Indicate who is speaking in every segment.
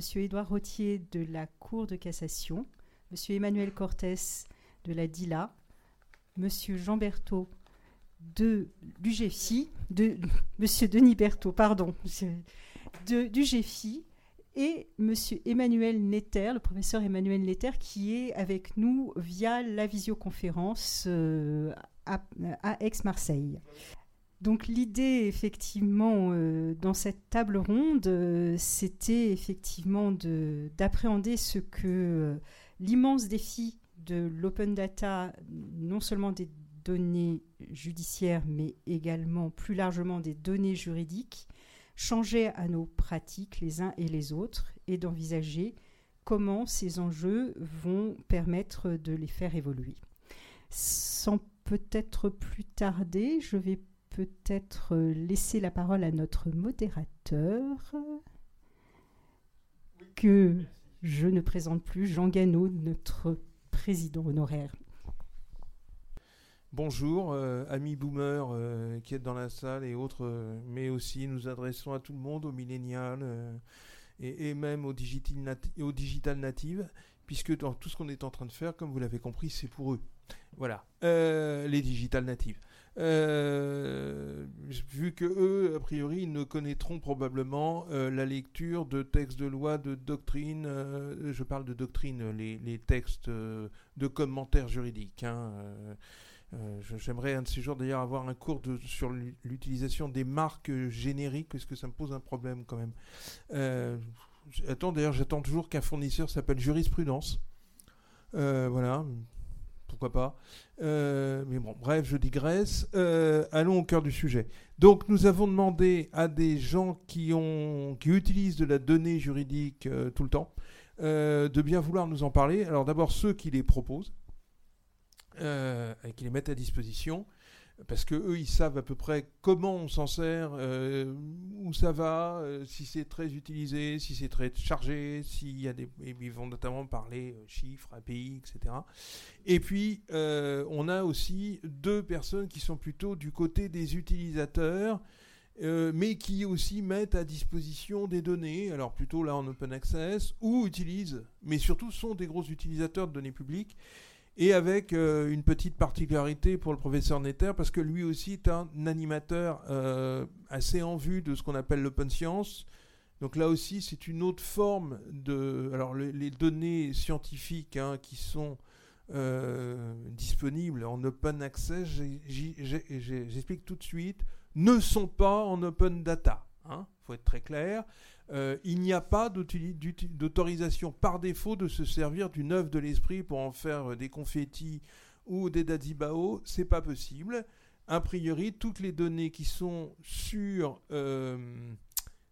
Speaker 1: Monsieur Édouard Rottier de la Cour de cassation, Monsieur Emmanuel Cortés de la DILA, Monsieur Jean Berthaud de l'UGFI, de Denis Berthaud, pardon, de, du GFI, et Monsieur Emmanuel Netter, le professeur Emmanuel Netter, qui est avec nous via la visioconférence euh, à, Aix-Marseille. Donc l'idée, effectivement, euh, dans cette table ronde, euh, c'était effectivement d'appréhender ce que l'immense défi de l'open data, non seulement des données judiciaires, mais également plus largement des données juridiques, changer à nos pratiques les uns et les autres et d'envisager comment ces enjeux vont permettre de les faire évoluer. Sans peut-être plus tarder, je vais peut-être laisser la parole à notre modérateur que je ne présente plus, Jean Gano, notre président honoraire.
Speaker 2: Bonjour, euh, amis boomers euh, qui êtes dans la salle et autres, euh, mais aussi nous adressons à tout le monde, aux millénials et, même aux, digital aux digital natives, puisque dans tout ce qu'on est en train de faire, comme vous l'avez compris, c'est pour eux. Voilà, les digital natives. Vu que eux, a priori, ne connaîtront probablement la lecture de textes de loi, de doctrine, je parle de doctrine, les, textes de commentaires juridiques. Hein, euh, j'aimerais un de ces jours d'ailleurs avoir un cours sur l'utilisation des marques génériques parce que ça me pose un problème quand même. Euh, d'ailleurs, j'attends toujours qu'un fournisseur s'appelle Jurisprudence. Euh, voilà, pourquoi pas. mais bon, bref, je digresse. allons au cœur du sujet. Donc, nous avons demandé à des gens qui, ont, qui utilisent de la donnée juridique tout le temps de bien vouloir nous en parler. Alors, d'abord, ceux qui les proposent euh, et qui les mettent à disposition parce que eux ils savent à peu près comment on s'en sert, euh, où ça va, euh, si c'est très utilisé, si c'est très chargé, s'il y a des, ils vont notamment parler chiffres, API, etc. Et puis on a aussi deux personnes qui sont plutôt du côté des utilisateurs. mais qui aussi mettent à disposition des données, alors plutôt là en open access, ou utilisent, mais surtout sont des gros utilisateurs de données publiques, et avec euh, une petite particularité pour le professeur Netter, parce que lui aussi est un animateur euh, assez en vue de ce qu'on appelle l'open science. Donc là aussi, c'est une autre forme de... Alors les données scientifiques hein, qui sont euh, disponibles en open access, j'explique tout de suite, ne sont pas en open data. Il hein, faut être très clair. Euh, il n'y a pas d'autorisation par défaut de se servir d'une œuvre de l'esprit pour en faire des confettis ou des dazibao. C'est pas possible. A priori, toutes les données qui sont sur, euh,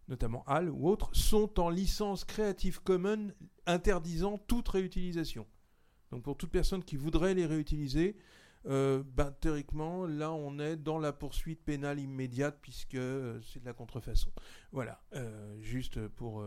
Speaker 2: notamment HAL ou autres, sont en licence Creative Commons interdisant toute réutilisation. Donc pour toute personne qui voudrait les réutiliser, euh, ben, théoriquement, là, on est dans la poursuite pénale immédiate puisque euh, c'est de la contrefaçon. Voilà, euh, juste pour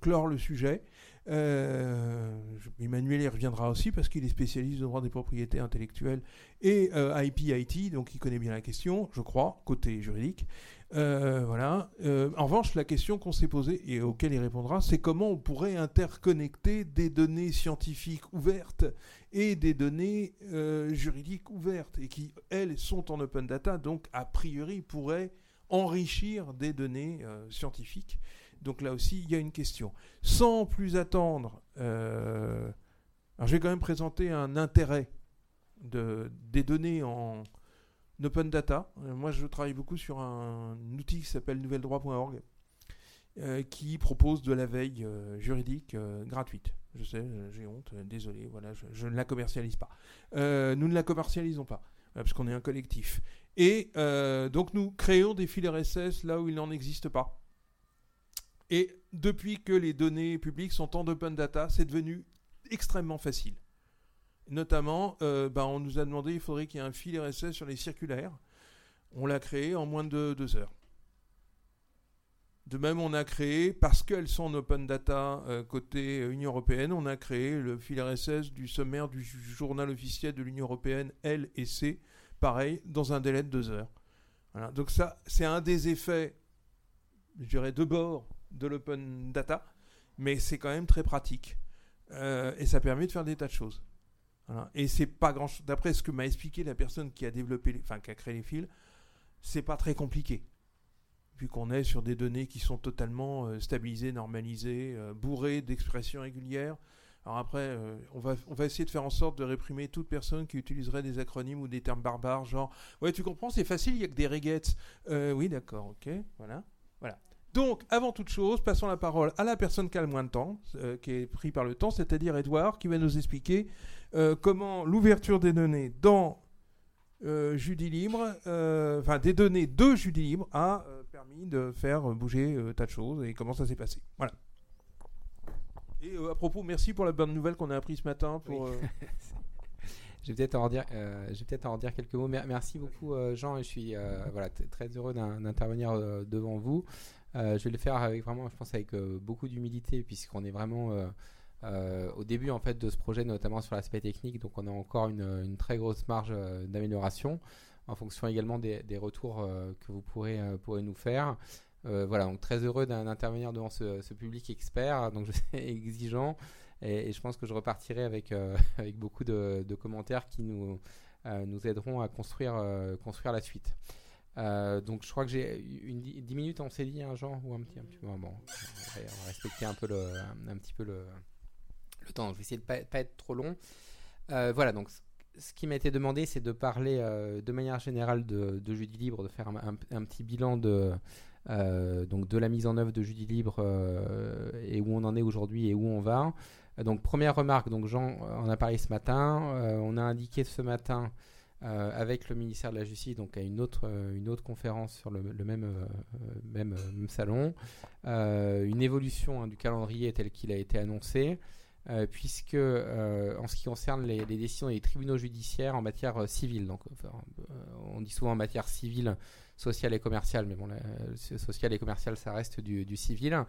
Speaker 2: clore le sujet. Emmanuel y reviendra aussi parce qu'il est spécialiste de droit des propriétés intellectuelles et IP-IT, donc il connaît bien la question, je crois, côté juridique. Euh, voilà. Euh, en revanche, la question qu'on s'est posée et auquel il répondra, c'est comment on pourrait interconnecter des données scientifiques ouvertes et des données euh, juridiques ouvertes et qui, elles, sont en open data, donc a priori pourraient enrichir des données scientifiques. Donc là aussi, il y a une question. Sans plus attendre, alors je vais quand même présenter un intérêt de, des données en, Open Data. Euh, moi, je travaille beaucoup sur un, outil qui s'appelle nouveldroit.org, euh, qui propose de la veille euh, juridique gratuite. Je sais, j'ai honte, désolé, voilà, je, ne la commercialise pas. nous ne la commercialisons pas, parce qu'on est un collectif. Et donc, nous créons des fils RSS là où il n'en existe pas. Et depuis que les données publiques sont en open data, c'est devenu extrêmement facile. Notamment, euh, bah, on nous a demandé il faudrait qu'il y ait un fil RSS sur les circulaires. On l'a créé en moins de deux heures. De même, on a créé, parce qu'elles sont en open data euh, côté Union européenne, on a créé le fil RSS du sommaire du journal officiel de l'Union européenne L et C, pareil, dans un délai de deux heures. Donc ça, c'est un des effets, je dirais, de bord de l'open data. mais c'est quand même très pratique. Euh, et ça permet de faire des tas de choses. Et c'est pas grand chose. D'après ce que m'a expliqué la personne qui a développé, enfin qui a créé les fils, c'est pas très compliqué. Vu qu'on est sur des données qui sont totalement euh, stabilisées, normalisées, euh, bourrées d'expressions régulières. Alors après, on, va, on va essayer de faire en sorte de réprimer toute personne qui utiliserait des acronymes ou des termes barbares, genre Ouais, tu comprends, c'est facile, il n'y a que des regettes. oui, d'accord, ok, voilà. Voilà. Donc, avant toute chose, passons la parole à la personne qui a le moins de temps, euh, qui est pris par le temps, c'est-à-dire Edouard, qui va nous expliquer euh, comment l'ouverture des données dans euh, Judy Libre, enfin des données de Judy Libre, a permis de faire bouger tas de choses et comment ça s'est passé. Voilà. Et à propos, merci pour la bonne nouvelle qu'on a appris ce matin. Pour,
Speaker 3: je vais peut-être en dire, peut en dire quelques mots. Merci beaucoup, Jean, je suis voilà, très heureux d'intervenir devant vous. Euh, je vais le faire avec vraiment, je pense, avec euh, beaucoup d'humilité, puisqu'on est vraiment euh, au début en fait de ce projet, notamment sur l'aspect technique. Donc, on a encore une, très grosse marge d'amélioration, en fonction également des, retours que vous pourrez, nous faire. voilà, donc très heureux d'intervenir devant ce, public expert, donc je sais exigeant, et, je pense que je repartirai avec, beaucoup de, commentaires qui nous, aideront à construire, la suite. Euh, donc je crois que j'ai une 10 minutes, on s'est dit, un hein, genre, ou un petit, un petit bon, on va respecter un peu un, petit peu le, Je vais essayer de pas, pas être trop long. Euh, voilà, donc ce qui m'a été demandé, c'est de parler euh, de manière générale de, Judy Libre, de faire un, petit bilan de, donc de la mise en œuvre de Judy Libre et où on en est aujourd'hui et où on va. donc première remarque, donc Jean en a parlé ce matin. on a indiqué ce matin euh, avec le ministère de la Justice, donc à une autre, euh, une autre conférence sur le, même, euh, même, salon, une évolution hein, du calendrier tel qu'il a été annoncé, puisque en ce qui concerne les, décisions des tribunaux judiciaires en matière civile, donc on dit souvent en matière civile, sociale et commerciale, mais bon, sociale et commerciale, ça reste du, civil.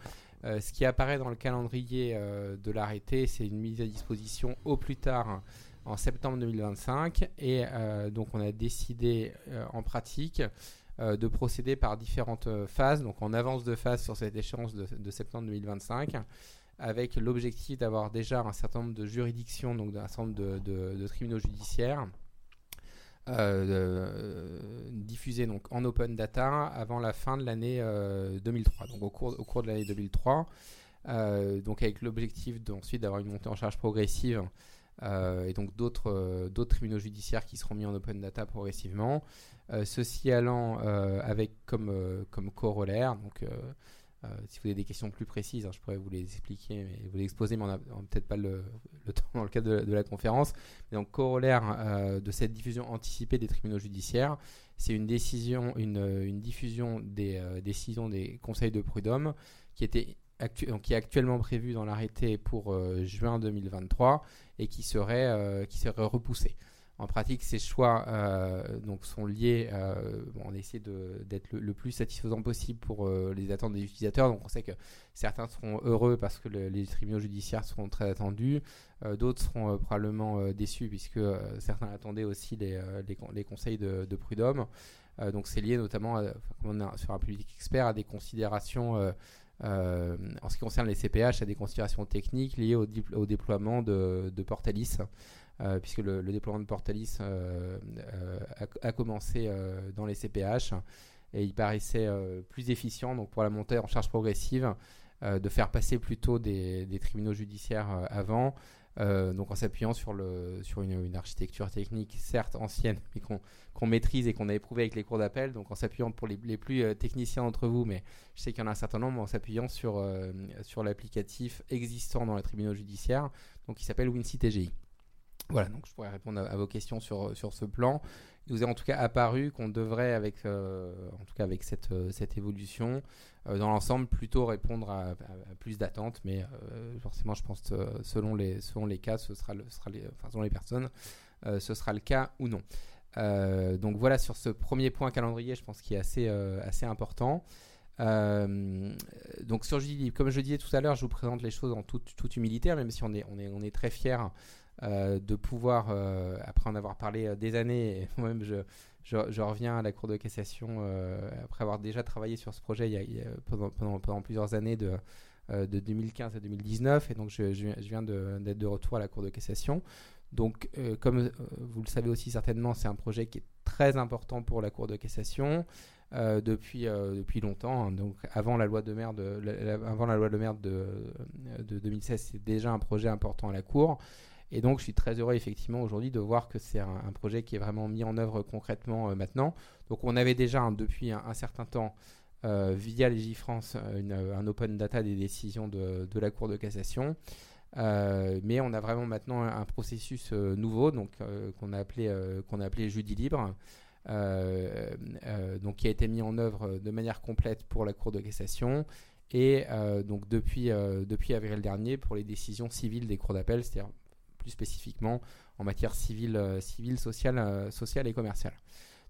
Speaker 3: ce qui apparaît dans le calendrier de l'arrêté, c'est une mise à disposition au plus tard en septembre 2025 et euh, donc on a décidé euh, en pratique euh, de procéder par différentes phases, donc en avance de phase sur cette échéance de, septembre 2025 avec l'objectif d'avoir déjà un certain nombre de juridictions, donc un certain nombre de, tribunaux judiciaires diffusés donc en open data avant la fin de l'année 2003, donc au cours, au cours de l'année 2003. donc avec l'objectif ensuite d'avoir une montée en charge progressive euh, et donc d'autres euh, tribunaux judiciaires qui seront mis en open data progressivement. Euh, ceci allant avec comme, comme corollaire, donc si vous avez des questions plus précises, hein, je pourrais vous les expliquer, mais vous les exposer, mais on n'a peut-être pas le, temps dans le cadre de, la conférence. Mais donc, corollaire de cette diffusion anticipée des tribunaux judiciaires, c'est une décision, une, diffusion des décisions des conseils de prud'homme qui était qui est actuellement prévu dans l'arrêté pour juin 2023 et qui serait, euh, qui serait repoussé. En pratique, ces choix euh, sont liés. Euh, on essaie d'être le, plus satisfaisant possible pour les attentes des utilisateurs. Donc, on sait que certains seront heureux parce que les tribunaux judiciaires seront très attendus. D'autres seront probablement déçus puisque certains attendaient aussi les, conseils de, prud'homme. donc, c'est lié notamment, à, on sur un public expert, à des considérations euh, en ce qui concerne les CPH, a des considérations techniques liées au, déploiement de, Portalis, euh, puisque le, déploiement de Portalis euh, a, commencé dans les CPH et il paraissait plus efficient donc pour la montée en charge progressive de faire passer plutôt des tribunaux judiciaires avant. Euh, donc en s'appuyant sur, une, architecture technique certes ancienne, mais qu'on maîtrise et qu'on a éprouvé avec les cours d'appel, donc en s'appuyant pour les, plus euh, techniciens d'entre vous, mais je sais qu'il y en a un certain nombre, en s'appuyant sur, euh, l'applicatif existant dans les tribunaux judiciaires, donc qui s'appelle WinCy TGI. Voilà, donc je pourrais répondre à, vos questions sur, sur ce plan. Il nous est en tout cas apparu qu'on devrait, avec, en tout cas avec cette, cette évolution, euh, dans l'ensemble, plutôt répondre à, plus d'attentes, mais euh, forcément, je pense que selon les, selon les cas, ce sera, le, sera les, enfin, selon les personnes, euh, ce sera le cas ou non. donc voilà sur ce premier point calendrier, je pense qu'il est assez, assez important. donc sur comme je disais tout à l'heure, je vous présente les choses en toute, toute humilité, même si on est, on est, on est très fiers de pouvoir, après en avoir parlé des années, moi-même je, je, reviens à la Cour de cassation euh, après avoir déjà travaillé sur ce projet pendant, plusieurs années de, de 2015 à 2019, et donc je, viens d'être de, retour à la Cour de cassation. Donc, comme vous le savez aussi certainement, c'est un projet qui est très important pour la Cour de cassation. depuis, depuis longtemps. Hein. Donc avant la loi de merde, de, avant la loi de, de 2016, c'est déjà un projet important à la Cour. Et donc, je suis très heureux effectivement aujourd'hui de voir que c'est un, projet qui est vraiment mis en œuvre concrètement euh, maintenant. Donc, on avait déjà hein, depuis un, certain temps euh, via Légifrance euh, un open data des décisions de, la Cour de cassation. mais on a vraiment maintenant un, processus nouveau, donc qu'on a appelé qu'on a appelé Judy libre, donc qui a été mis en œuvre de manière complète pour la Cour de cassation et donc depuis depuis avril dernier pour les décisions civiles des cours d'appel, c'est-à-dire plus spécifiquement en matière civile, euh, civile sociale, euh, sociale et commerciale.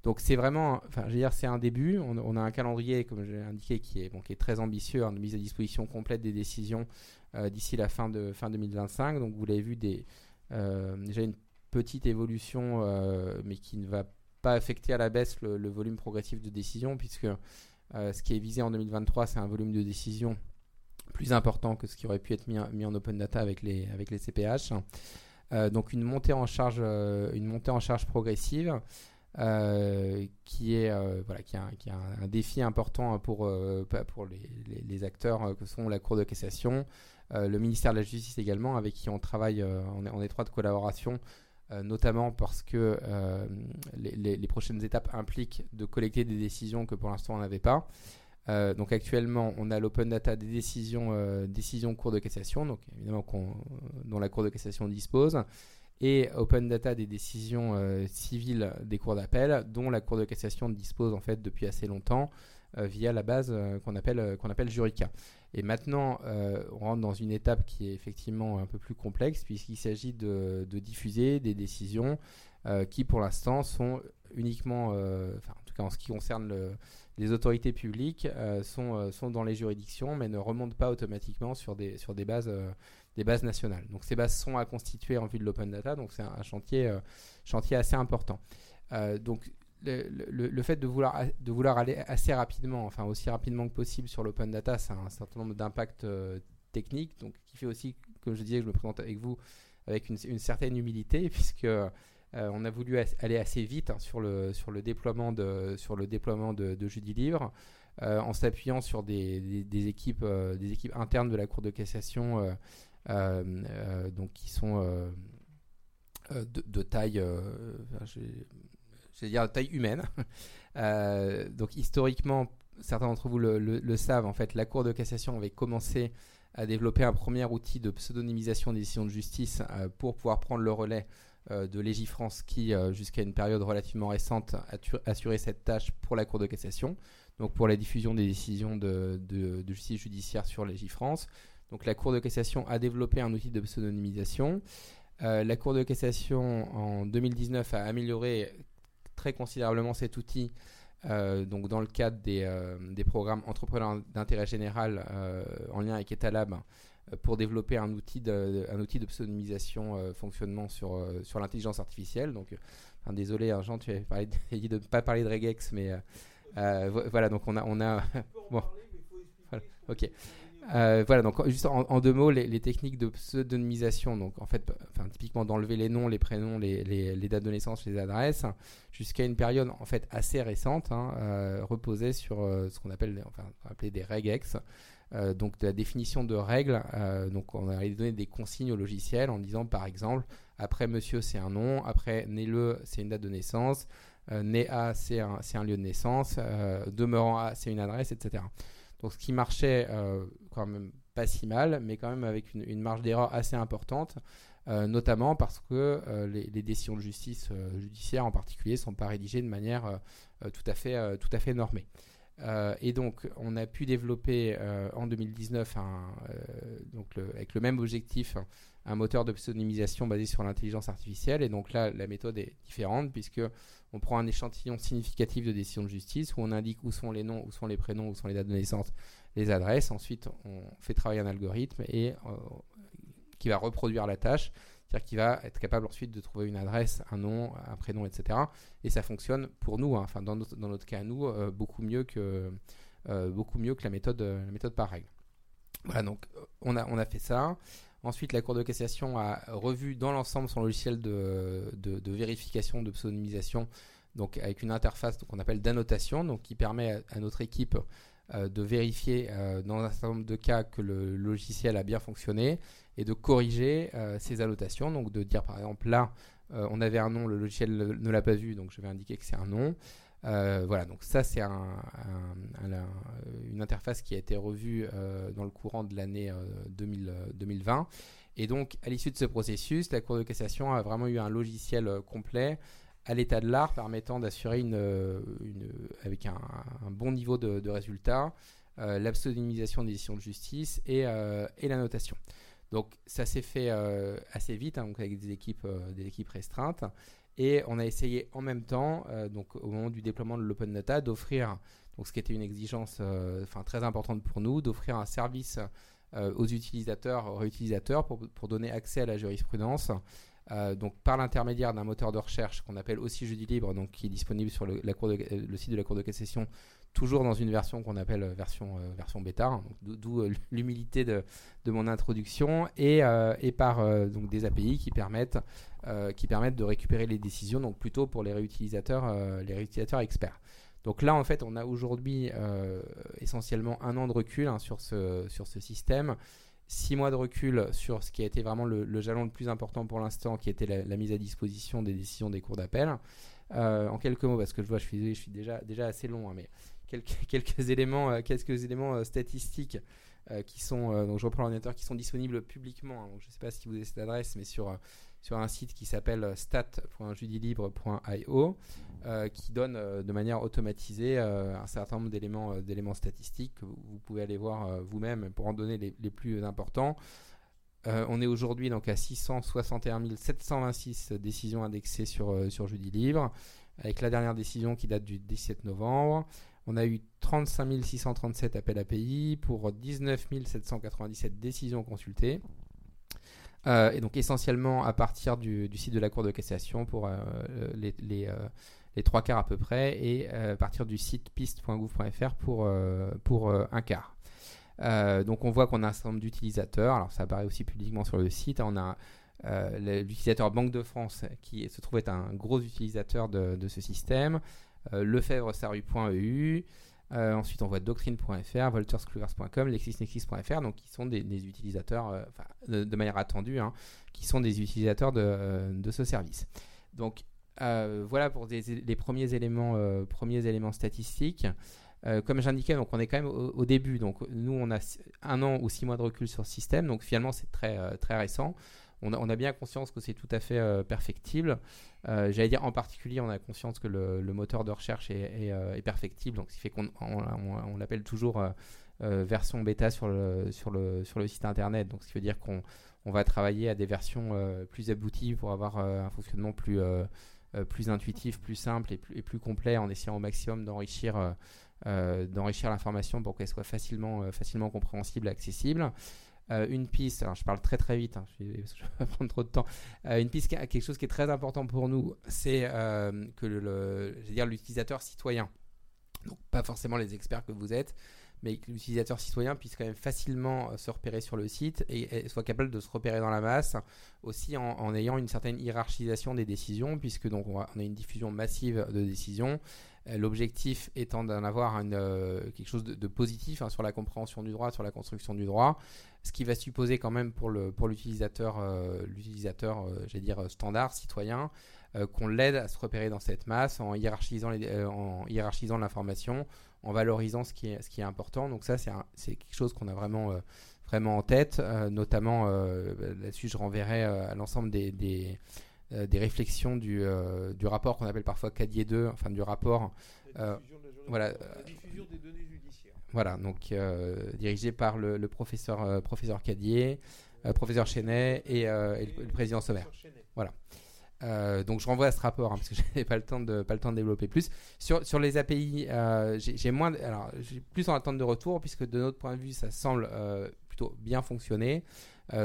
Speaker 3: Donc c'est vraiment, enfin, je veux dire, c'est un début. On, a un calendrier, comme j'ai indiqué, qui est, est très ambitieux, hein, de mise à disposition complète des décisions euh, d'ici la fin de fin 2025. Donc vous l'avez vu, déjà une petite évolution, mais qui ne va pas affecter à la baisse le, volume progressif de décisions, puisque ce qui est visé en 2023, c'est un volume de décisions plus important que ce qui aurait pu être mis, en open data avec les, avec les CPH. Euh, donc une montée en charge, euh, une montée en charge progressive. Euh, qui est voilà qui a, qui a un, défi important pour pour les, les, acteurs que sont la Cour de cassation, le ministère de la Justice également, avec qui on travaille en, en, étroite collaboration, notamment parce que les, les, prochaines étapes impliquent de collecter des décisions que pour l'instant on n'avait pas. Euh, donc actuellement, on a l'open data des décisions, euh, décisions cours de cassation, donc évidemment dont la cour de cassation dispose, et open data des décisions euh, civiles des cours d'appel, dont la cour de cassation dispose en fait depuis assez longtemps via la base qu'on appelle appelle Jurica. Et maintenant, on rentre dans une étape qui est effectivement un peu plus complexe puisqu'il s'agit de, diffuser des décisions qui pour l'instant sont uniquement, enfin en tout cas en ce qui concerne le les autorités publiques euh, sont, euh, sont dans les juridictions, mais ne remontent pas automatiquement sur des, bases, euh, nationales. Donc ces bases sont à constituer en vue de l'open data, donc c'est un, chantier, assez important. donc le, fait de vouloir, aller assez rapidement, enfin aussi rapidement que possible sur l'open data, ça a un certain nombre d'impacts techniques, donc qui fait aussi, comme je disais, que je me présente avec vous avec une certaine humilité, puisque euh, on a voulu aller assez vite hein, sur, le, déploiement de, Jeudi Libre. Euh, en s'appuyant sur des, des, équipes, euh, des équipes internes de la Cour de cassation donc qui sont de, taille, humaine. donc historiquement, certains d'entre vous le, le, savent, en fait, la Cour de cassation avait commencé à développer un premier outil de pseudonymisation des décisions de justice pour pouvoir prendre le relais de Légifrance qui, euh, jusqu'à une période relativement récente, a assuré cette tâche pour la Cour de cassation, donc pour la diffusion des décisions de, justice judiciaire sur Légifrance. Donc la Cour de cassation a développé un outil de pseudonymisation. Euh, la Cour de cassation en 2019 a amélioré très considérablement cet outil donc dans le cadre des, des programmes entrepreneurs d'intérêt général en lien avec Etalab pour développer un outil de, un outil de pseudonymisation euh, fonctionnement sur, euh, sur l'intelligence artificielle. Donc, euh, désolé, hein, Jean, tu avais parlé de ne pas parler de regex, mais voilà, donc on a. On a bon. ok. voilà, donc juste en, deux mots, les, techniques de pseudonymisation, donc en fait, enfin, typiquement d'enlever les noms, les prénoms, les, les, dates de naissance, les adresses, jusqu'à une période en fait assez récente, hein, reposait sur ce qu'on appelle, enfin, appelé des regex, euh, donc de la définition de règles. Euh, donc on a donné des consignes au logiciel en disant par exemple après monsieur c'est un nom, après né le c'est une date de naissance, euh, né A c'est un, lieu de naissance, demeurant A c'est une adresse, etc. Donc ce qui marchait quand même pas si mal, mais quand même avec une, marge d'erreur assez importante. notamment parce que les, décisions de justice judiciaire en particulier ne sont pas rédigées de manière tout à fait normée. Euh, et donc, on a pu développer euh, en 2019, un, euh, donc avec le même objectif, un moteur de pseudonymisation basé sur l'intelligence artificielle. Et donc là, la méthode est différente puisque on prend un échantillon significatif de décisions de justice où on indique où sont les noms, où sont les prénoms, où sont les dates de naissance, les adresses. Ensuite, on fait travailler un algorithme et qui va reproduire la tâche c'est-à-dire qu'il va être capable ensuite de trouver une adresse, un nom, un prénom, etc. Et ça fonctionne pour nous, hein. enfin dans notre, cas nous, euh, beaucoup, mieux que, euh, beaucoup mieux que la méthode, la méthode par règle. Voilà, donc on a, on a fait ça. Ensuite, la Cour de cassation a revu dans l'ensemble son logiciel de, de, vérification, de pseudonymisation, donc avec une interface qu'on appelle d'annotation, donc qui permet à, notre équipe euh, de vérifier euh, dans un certain nombre de cas que le logiciel a bien fonctionné et de corriger euh, ces annotations, donc de dire par exemple là, on avait un nom, le logiciel ne l'a pas vu, donc je vais indiquer que c'est un nom. Euh, voilà, donc ça c'est une interface qui a été revue euh, dans le courant de l'année 2020. Euh, Et donc à l'issue de ce processus, la Cour de cassation a vraiment eu un logiciel complet à l'état de l'art permettant d'assurer une, avec un, bon niveau de, de résultats la pseudonymisation des décisions de justice et, la notation. Donc ça s'est fait assez vite, hein, donc avec des équipes, des équipes restreintes. Et on a essayé en même temps, euh, donc au moment du déploiement de l'Open Data, d'offrir, ce qui était une exigence euh, enfin très importante pour nous, d'offrir un service euh, aux utilisateurs, aux réutilisateurs, pour, pour, donner accès à la jurisprudence. Donc par l'intermédiaire d'un moteur de recherche qu'on appelle aussi Jeudi Libre, donc qui est disponible sur le, site de la Cour de cassation toujours dans une version qu'on appelle euh, version, euh, version bêta, hein, d'où euh, l'humilité de, mon introduction, et, et par donc des API qui permettent, qui permettent de récupérer les décisions, donc plutôt pour les réutilisateurs, les réutilisateurs experts. Donc là, en fait, on a aujourd'hui essentiellement un an de recul hein, sur, ce, sur ce système, six mois de recul sur ce qui a été vraiment le, jalon le plus important pour l'instant, qui était la, la, mise à disposition des décisions des cours d'appel. en quelques mots, parce que je vois, je suis, je suis déjà, déjà assez long, hein, mais quelques, éléments, euh, quelques éléments euh, statistiques euh, qui sont, donc je reprends l'ordinateur, qui sont disponibles publiquement. Hein. je ne sais pas si vous avez cette adresse, mais sur, sur un site qui s'appelle stat.judilibre.io, qui donne de manière automatisée un certain nombre d'éléments, statistiques que vous pouvez aller voir vous-même pour en donner les, les plus importants. on est aujourd'hui donc à 661 726 décisions indexées sur, sur Libre, avec la dernière décision qui date du 17 novembre. On a eu 35 637 appels API pour 19 797 décisions consultées. Euh, et donc essentiellement à partir du, site de la Cour de cassation pour euh, les, euh, les, trois quarts à peu près et à partir du site piste.gouv.fr pour, pour un quart. donc on voit qu'on a un certain nombre d'utilisateurs, alors ça apparaît aussi publiquement sur le site, on a l'utilisateur Banque de France qui se trouve être un gros utilisateur de, de ce système, lefebvre-saru.eu. Euh, ensuite, on voit doctrine.fr, volterscluvers.com, lexisnexis.fr, donc qui sont des, utilisateurs, euh, de, manière attendue, hein, qui sont des utilisateurs de, ce service. Donc voilà pour les premiers éléments, premiers éléments statistiques. comme j'indiquais, donc on est quand même au, début. Donc nous, on a un an ou six mois de recul sur ce système. Donc finalement, c'est très très récent on a, bien conscience que c'est tout à fait euh, perfectible. Euh, j'allais dire en particulier, on a conscience que le, moteur de recherche est, euh, perfectible, donc ce qui fait qu'on on, l'appelle toujours version bêta sur le, sur, le, sur le site internet. Donc ce qui veut dire qu'on va travailler à des versions plus abouties pour avoir un fonctionnement plus, plus intuitif, plus simple et plus, et plus, complet en essayant au maximum d'enrichir d'enrichir l'information pour qu'elle soit facilement, facilement compréhensible et accessible. Euh, une piste, alors je parle très très vite, hein, je ne vais pas prendre trop de temps, euh, une piste, quelque chose qui est très important pour nous, c'est euh, que le, dire l'utilisateur citoyen, donc pas forcément les experts que vous êtes, mais que l'utilisateur citoyen puisse quand même facilement se repérer sur le site et, soit capable de se repérer dans la masse, aussi en, ayant une certaine hiérarchisation des décisions, puisque donc on a une diffusion massive de décisions l'objectif étant d'en avoir euh, quelque chose de, positif hein, sur la compréhension du droit, sur la construction du droit, ce qui va supposer quand même pour l'utilisateur, euh, l'utilisateur, j'allais dire standard, citoyen, qu'on l'aide à se repérer dans cette masse en hiérarchisant, l'information, en valorisant ce qui est, important. Donc ça, c'est quelque chose qu'on a vraiment, vraiment en tête. notamment, là-dessus, je renverrai à l'ensemble des euh, des réflexions du, euh, du rapport qu'on appelle parfois Cadier 2, enfin du rapport.
Speaker 2: Euh, voilà. La diffusion des données judiciaires.
Speaker 3: Voilà, donc dirigé par le, professeur, professeur Cadier, professeur Chenet et, le, président Sommer. Voilà. donc je renvoie à ce rapport hein, parce que je n'avais pas le temps de pas le temps de développer plus sur, sur les API. j'ai moins alors j'ai plus en attente de retour puisque de notre point de vue ça semble plutôt bien fonctionner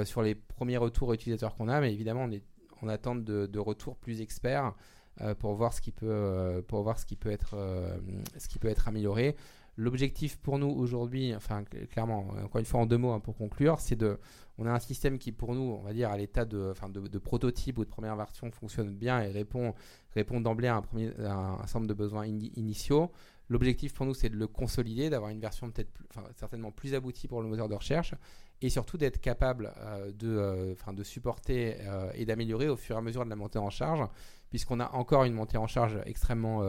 Speaker 3: sur les premiers retours utilisateurs qu'on a, mais évidemment on est en attente de, de retours plus experts euh, pour voir ce qui peut, être, amélioré. L'objectif pour nous aujourd'hui, enfin clairement, encore une fois en deux mots hein, pour conclure, c'est de, on a un système qui pour nous, on va dire à l'état de, enfin prototype ou de première version fonctionne bien et répond, d'emblée à un, premier, nombre de besoins initiaux. L'objectif pour nous, c'est de le consolider, d'avoir une version peut-être certainement plus aboutie pour le moteur de recherche et surtout d'être capable euh, de, euh, de supporter euh, et d'améliorer au fur et à mesure de la montée en charge, puisqu'on a encore une montée en charge extrêmement,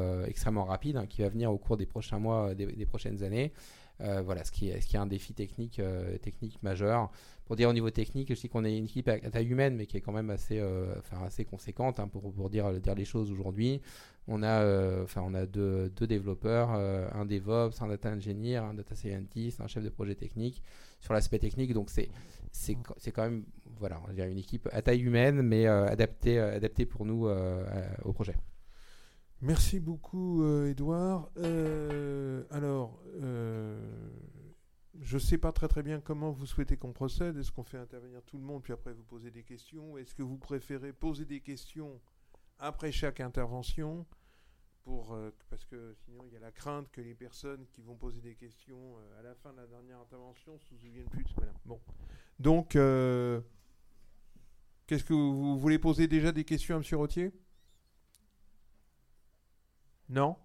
Speaker 3: rapide hein, qui va venir au cours des prochains mois, des, prochaines années. voilà, ce qui, est, ce qui est un défi technique, majeur. Pour dire au niveau technique, je sais qu'on est une équipe à, taille humaine, mais qui est quand même assez, conséquente hein, pour, dire les choses aujourd'hui. On a, euh, on a deux, deux développeurs, euh, un DevOps, un data engineer, un data scientist, un chef de projet technique sur l'aspect technique. Donc c'est c'est quand même voilà, on une équipe à taille humaine, mais euh, adaptée, adaptée pour nous au projet.
Speaker 2: Merci beaucoup, Edouard. alors, je ne sais pas très très bien comment vous souhaitez qu'on procède. Est-ce qu'on fait intervenir tout le monde, puis après vous posez des questions? Est-ce que vous préférez poser des questions après chaque intervention, pour, euh, parce que sinon il y a la crainte que les personnes qui vont poser des questions euh, à la fin de la dernière intervention se souviennent plus. Voilà. Bon. Donc, euh, qu'est-ce que vous, voulez poser déjà des questions à M. Rottier? Non?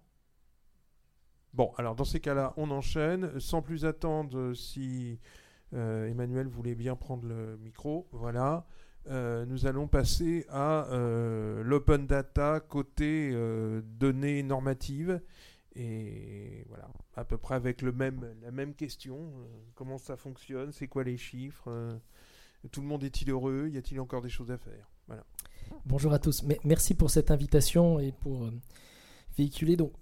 Speaker 2: Bon, alors dans ces cas-là, on enchaîne. Sans plus attendre, si Emmanuel voulait bien prendre le micro, voilà. Euh, nous allons passer à euh, l'open data côté euh, données normatives. Et voilà, à peu près avec le même, la même question. comment ça fonctionne? C'est quoi les chiffres? Tout le monde est-il heureux? Y a-t-il encore des choses à faire? Voilà.
Speaker 4: Bonjour à tous. merci pour cette invitation et pour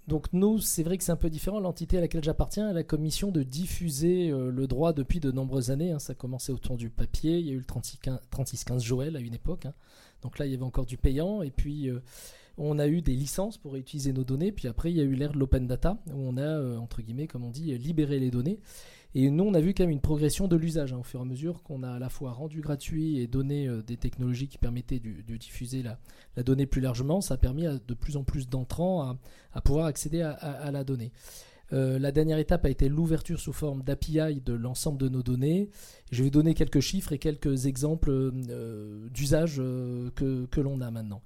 Speaker 4: Donc, nous, c'est vrai que c'est un peu différent. L'entité à laquelle j'appartiens a la commission de diffuser euh, le droit depuis de nombreuses années. Hein. Ça a commencé autour du papier. Il y a eu le 3615 Joël à une époque. Hein. Donc là, il y avait encore du payant. Et puis, euh, on a eu des licences pour utiliser nos données. Puis après, il y a eu l'ère de l'open data, où on a, euh, entre guillemets, comme on dit, libéré les données. Et nous, on a vu quand même une progression de l'usage hein, au fur et à mesure qu'on a à la fois rendu gratuit et donné euh, des technologies qui permettaient de, diffuser la, donnée plus largement. Ça a permis à de plus en plus d'entrants à, pouvoir accéder à, la donnée. Euh, la dernière étape a été l'ouverture sous forme d'API de l'ensemble de nos données. Je vais donner quelques chiffres et quelques exemples euh, d'usage que l'on a maintenant.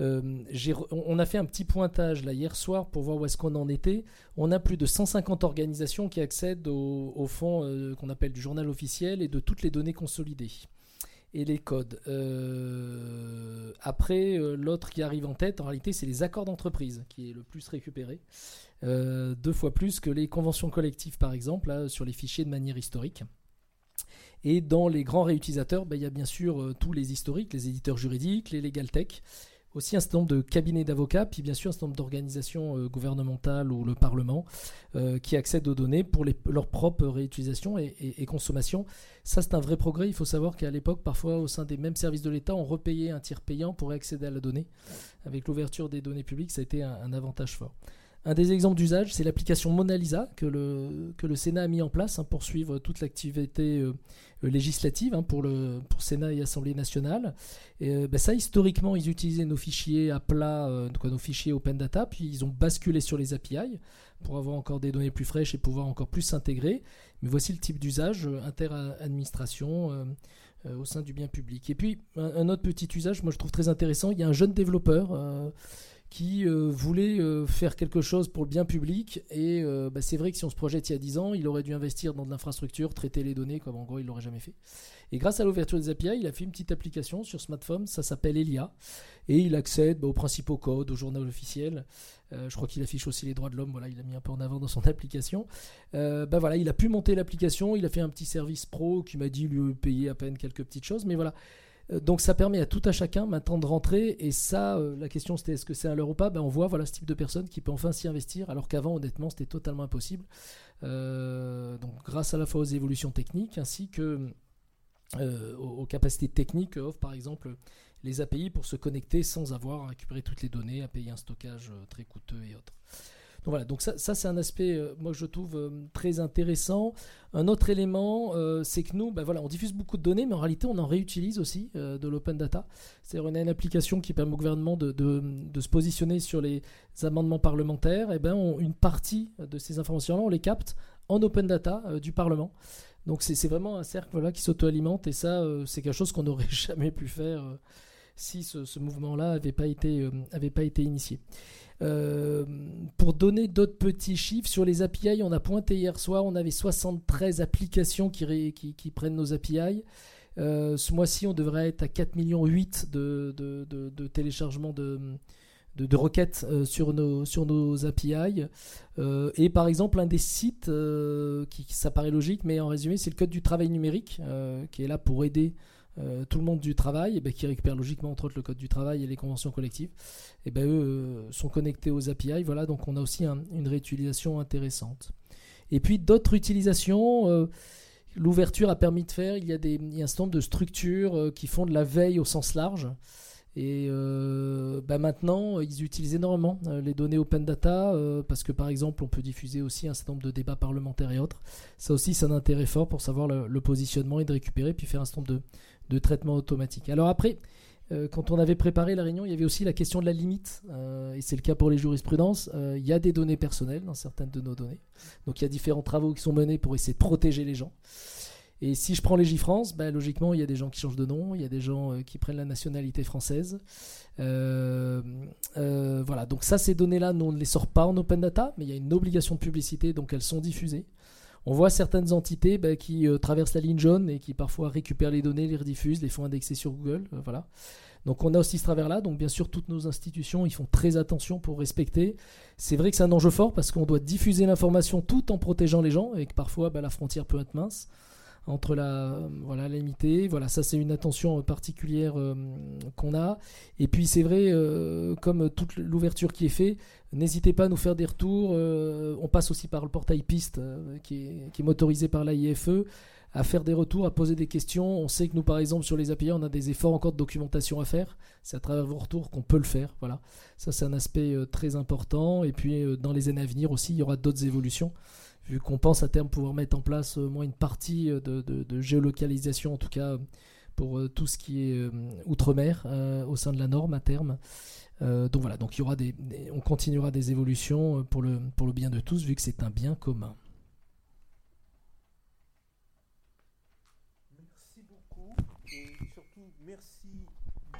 Speaker 4: Euh, on a fait un petit pointage là hier soir pour voir où est-ce qu'on en était. On a plus de 150 organisations qui accèdent au, fonds euh, qu'on appelle du journal officiel et de toutes les données consolidées et les codes. Euh, après, l'autre qui arrive en tête, en réalité, c'est les accords d'entreprise qui est le plus récupéré. deux fois plus que les conventions collectives, par exemple, sur les fichiers de manière historique. Et dans les grands réutilisateurs, ben, il y a bien sûr tous les historiques, les éditeurs juridiques, les legal tech, aussi un certain nombre de cabinets d'avocats, puis bien sûr un certain nombre d'organisations euh, gouvernementales ou le Parlement euh, qui accèdent aux données pour leur propre réutilisation et, consommation. Ça, c'est un vrai progrès. Il faut savoir qu'à l'époque, parfois, au sein des mêmes services de l'État, on repayait un tiers payant pour accéder à la donnée. Avec l'ouverture des données publiques, ça a été un avantage fort. Un des exemples d'usage, c'est l'application Mona Lisa que le, Sénat a mis en place hein, pour suivre toute l'activité euh, législative hein, pour le Sénat et Assemblée nationale. Euh, ben historiquement, ils utilisaient nos fichiers à plat, euh, nos fichiers open data, puis ils ont basculé sur les API pour avoir encore des données plus fraîches et pouvoir encore plus s'intégrer. Mais voici le type d'usage inter-administration au sein du bien public. Et puis, un, autre petit usage, moi je trouve très intéressant, il y a un jeune développeur qui euh, voulait euh, faire quelque chose pour le bien public. Et euh, bah, c'est vrai que si on se projette il y a 10 ans, il aurait dû investir dans de l'infrastructure, traiter les données, comme en gros il l'aurait jamais fait. Et grâce à l'ouverture des API, il a fait une petite application sur smartphone, ça s'appelle Elia. Et il accède bah, aux principaux codes, au journal officiel. je crois qu'il affiche aussi les droits de l'homme, voilà, il a mis un peu en avant dans son application. bah voilà, il a pu monter l'application, il a fait un petit service pro qui m'a dit lui payer à peine quelques petites choses, mais voilà, donc ça permet à tout à chacun maintenant de rentrer et ça, euh, la question c'était est-ce que c'est à l'heure ou pas? Ben On voit voilà ce type de personne qui peut enfin s'y investir alors qu'avant honnêtement c'était totalement impossible. Euh, donc grâce à la fois aux évolutions techniques ainsi que aux, capacités techniques offrent par exemple les API pour se connecter sans avoir à récupérer toutes les données, à payer un stockage très coûteux et autres. Donc voilà, donc ça, ça c'est un aspect, euh, moi je trouve euh, très intéressant. Un autre élément, euh, c'est que nous, ben voilà, on diffuse beaucoup de données, mais en réalité on en réutilise aussi de l'open data. C'est-à-dire on a une application qui permet au gouvernement de, se positionner sur les amendements parlementaires. Et ben on, une partie de ces informations-là, on les capte en open data du Parlement. Donc c'est vraiment un cercle voilà, qui s'auto-alimente et ça, c'est quelque chose qu'on n'aurait jamais pu faire si ce, mouvement-là n'avait pas, été, avait pas été initié. Euh, pour donner d'autres petits chiffres, sur les API, on a pointé hier soir, on avait 73 applications qui, prennent nos API. Euh, ce mois-ci, on devrait être à 4,8 millions de, de, téléchargements de, requêtes euh, sur, nos, sur nos API. et par exemple, un des sites qui, ça paraît logique, mais en résumé, c'est le code du travail numérique qui est là pour aider euh, tout le monde du travail, ben, qui récupère logiquement entre autres le code du travail et les conventions collectives, et ben, eux euh, sont connectés aux API. Voilà, donc on a aussi une réutilisation intéressante. Et puis d'autres utilisations, euh, l'ouverture a permis de faire, il y, a des, il un certain nombre de structures qui font de la veille au sens large. Et ben maintenant, ils utilisent énormément les données open data parce que par exemple, on peut diffuser aussi un certain nombre de débats parlementaires et autres. Ça aussi, c'est un intérêt fort pour savoir le, le, positionnement et de récupérer, puis faire un certain nombre de, de traitement automatique. Alors après, euh, quand on avait préparé la réunion, il y avait aussi la question de la limite, euh, et c'est le cas pour les jurisprudences. Euh, il y a des données personnelles dans certaines de nos données. Donc il y a différents travaux qui sont menés pour essayer de protéger les gens. Et si je prends les France, ben, logiquement, il y a des gens qui changent de nom, il y a des gens qui prennent la nationalité française. voilà, donc ça, ces données-là, nous, on ne les sort pas en open data, mais il y a une obligation de publicité, donc elles sont diffusées. On voit certaines entités bah, qui euh, traversent la ligne jaune et qui parfois récupèrent les données, les rediffusent, les font indexer sur Google. Euh. Donc on a aussi ce travers-là. Donc bien sûr, toutes nos institutions, ils font très attention pour respecter. C'est vrai que c'est un enjeu fort parce qu'on doit diffuser l'information tout en protégeant les gens et que parfois bah, la frontière peut être mince entre la voilà limité voilà ça c'est une attention particulière euh, qu'on a et puis c'est vrai euh, comme toute l'ouverture qui est faite n'hésitez pas à nous faire des retours euh, on passe aussi par le portail piste qui est, qui, est, motorisé par l'AIFE à faire des retours, à poser des questions. On sait que nous, par exemple, sur les API, on a des efforts encore de documentation à faire. C'est à travers vos retours qu'on peut le faire. Voilà. Ça, c'est un aspect très important. Et puis, dans les années à venir aussi, il y aura d'autres évolutions vu qu'on pense à terme pouvoir mettre en place au moins une partie euh, de, géolocalisation, en tout cas pour euh, tout ce qui est euh, outre-mer au sein de la norme à terme. donc voilà, donc il y aura des, on continuera des évolutions pour le, pour le bien de tous, vu que c'est un bien commun.
Speaker 2: Merci beaucoup et surtout merci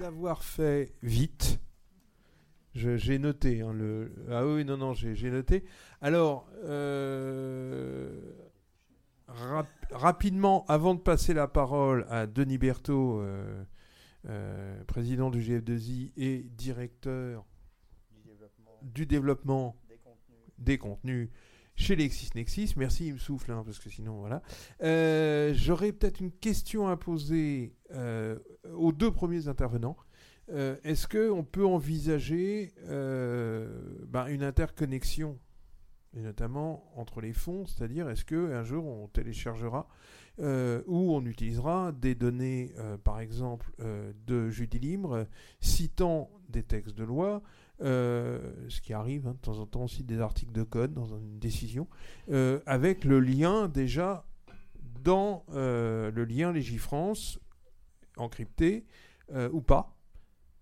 Speaker 2: d'avoir fait vite j'ai noté. Hein, le... Ah oui, non, non, j'ai noté. Alors, euh, rapidement, avant de passer la parole à Denis Berthaud, euh, euh, président du GF2I et directeur du développement, des, contenus. chez LexisNexis. Merci, il me souffle, hein, parce que sinon, voilà. J'aurais peut-être une question à poser aux deux premiers intervenants. Euh, est-ce qu'on peut envisager euh, ben, une interconnexion, et notamment entre les fonds, c'est-à-dire est-ce qu'un jour on téléchargera euh, ou on utilisera des données, par exemple, de Judy Libre, citant des textes de loi, ce qui arrive hein, de temps en temps aussi des articles de code dans une décision, avec le lien déjà dans le lien Légifrance encrypté ou pas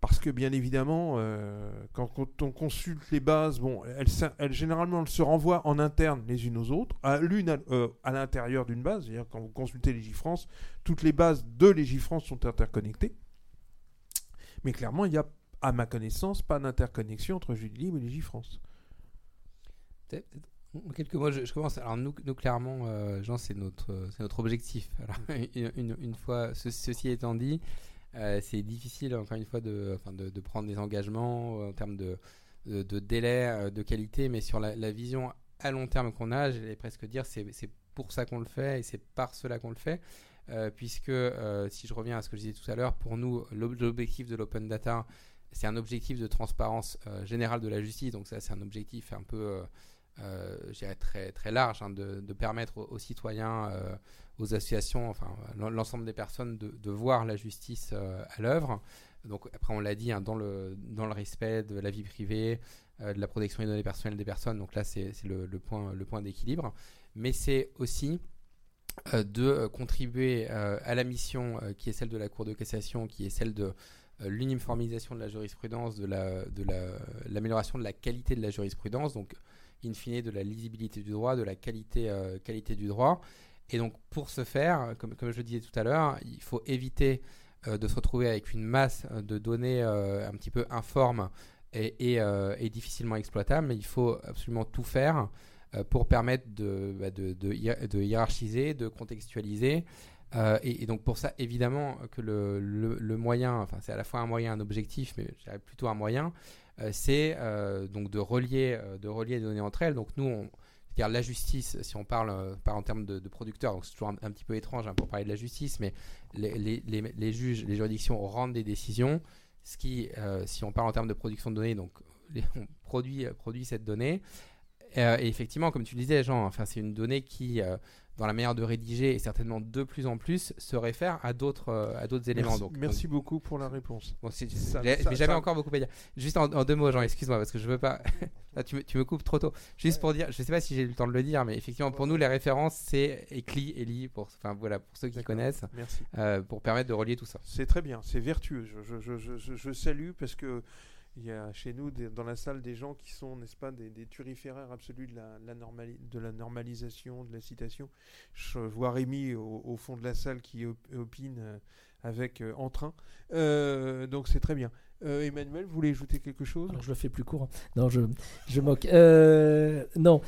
Speaker 2: parce que bien évidemment, euh, quand, on consulte les bases, bon, elles, généralement elles se renvoient en interne les unes aux autres, à l'une à, euh, l'intérieur d'une base. C'est-à-dire quand vous consultez Légifrance, toutes les bases de Légifrance sont interconnectées. Mais clairement, il n'y a, à ma connaissance, pas d'interconnexion entre Julie et Légifrance.
Speaker 3: Quelques mots, je, commence. Alors nous, nous clairement, euh, Jean, c'est notre, notre objectif. Alors, une, une, fois ceci étant dit, euh, c'est difficile, encore une fois, de, de, prendre des engagements euh, en termes de, de, délai, euh, de qualité, mais sur la, vision à long terme qu'on a, j'allais presque dire, c'est pour ça qu'on le fait et c'est par cela qu'on le fait. puisque si je reviens à ce que je disais tout à l'heure, pour nous, l'objectif de l'open data, c'est un objectif de transparence générale de la justice. Donc ça, c'est un objectif un peu, très, très large, hein, de, permettre aux, citoyens aux associations, enfin l'ensemble des personnes de, voir la justice euh, à l'œuvre. donc après on l'a dit, hein, dans, le, dans le respect de la vie privée, de la protection des données personnelles des personnes, donc là c'est le, point, le point d'équilibre, mais c'est aussi de contribuer à la mission qui est celle de la Cour de cassation, qui est celle de l'uniformisation de la jurisprudence, de l'amélioration la, de, de la qualité de la jurisprudence, donc in fine de la lisibilité du droit, de la qualité, qualité du droit. Et donc pour ce faire, comme, comme je le disais tout à l'heure, il faut éviter euh, de se retrouver avec une masse euh, de données euh, un petit peu informes et, et, difficilement exploitables, mais il faut absolument tout faire pour permettre de, bah, de, de, hiérarchiser, de contextualiser. et, donc pour ça, évidemment, que le, le, moyen, enfin c'est à la fois un moyen, un objectif, mais plutôt un moyen, c'est donc de relier, de relier les données entre elles. Donc nous, on, la justice, si on parle, euh, en termes de, producteurs, donc c'est toujours un, petit peu étrange hein, pour parler de la justice, mais les, juges, les juridictions rendent des décisions, ce qui, euh, si on parle en termes de production de données, donc on produit, produit cette donnée. Euh, et effectivement, comme tu le disais, Jean, enfin, c'est une donnée qui, dans la manière de rédiger et certainement de plus en plus se réfère à d'autres euh, à d'autres éléments.
Speaker 2: Merci,
Speaker 3: donc,
Speaker 2: merci beaucoup pour la réponse.
Speaker 3: Bon, j'avais encore beaucoup à dire. Juste en, deux mots, Jean, excuse-moi parce que je veux pas. tu, me, tu, me, coupes trop tôt. Juste pour dire, je sais pas si j'ai eu le temps de le dire, mais effectivement pour nous les références c'est ECLI, ELI pour enfin voilà pour ceux qui connaissent.
Speaker 2: Merci.
Speaker 3: Euh, pour permettre de relier tout ça.
Speaker 2: C'est très bien, c'est vertueux. Je, je, je, je salue parce que il y a chez nous, dans la salle, des gens qui sont, n'est-ce pas, des, turiféraires absolus de la, de la normalisation, de la citation. Je vois Rémi au, fond de la salle qui opine euh, avec euh, entrain. Euh, donc c'est très bien. Emmanuel, vous voulez ajouter quelque chose?
Speaker 4: Je le fais plus court. Hein. Non, je, je moque. non,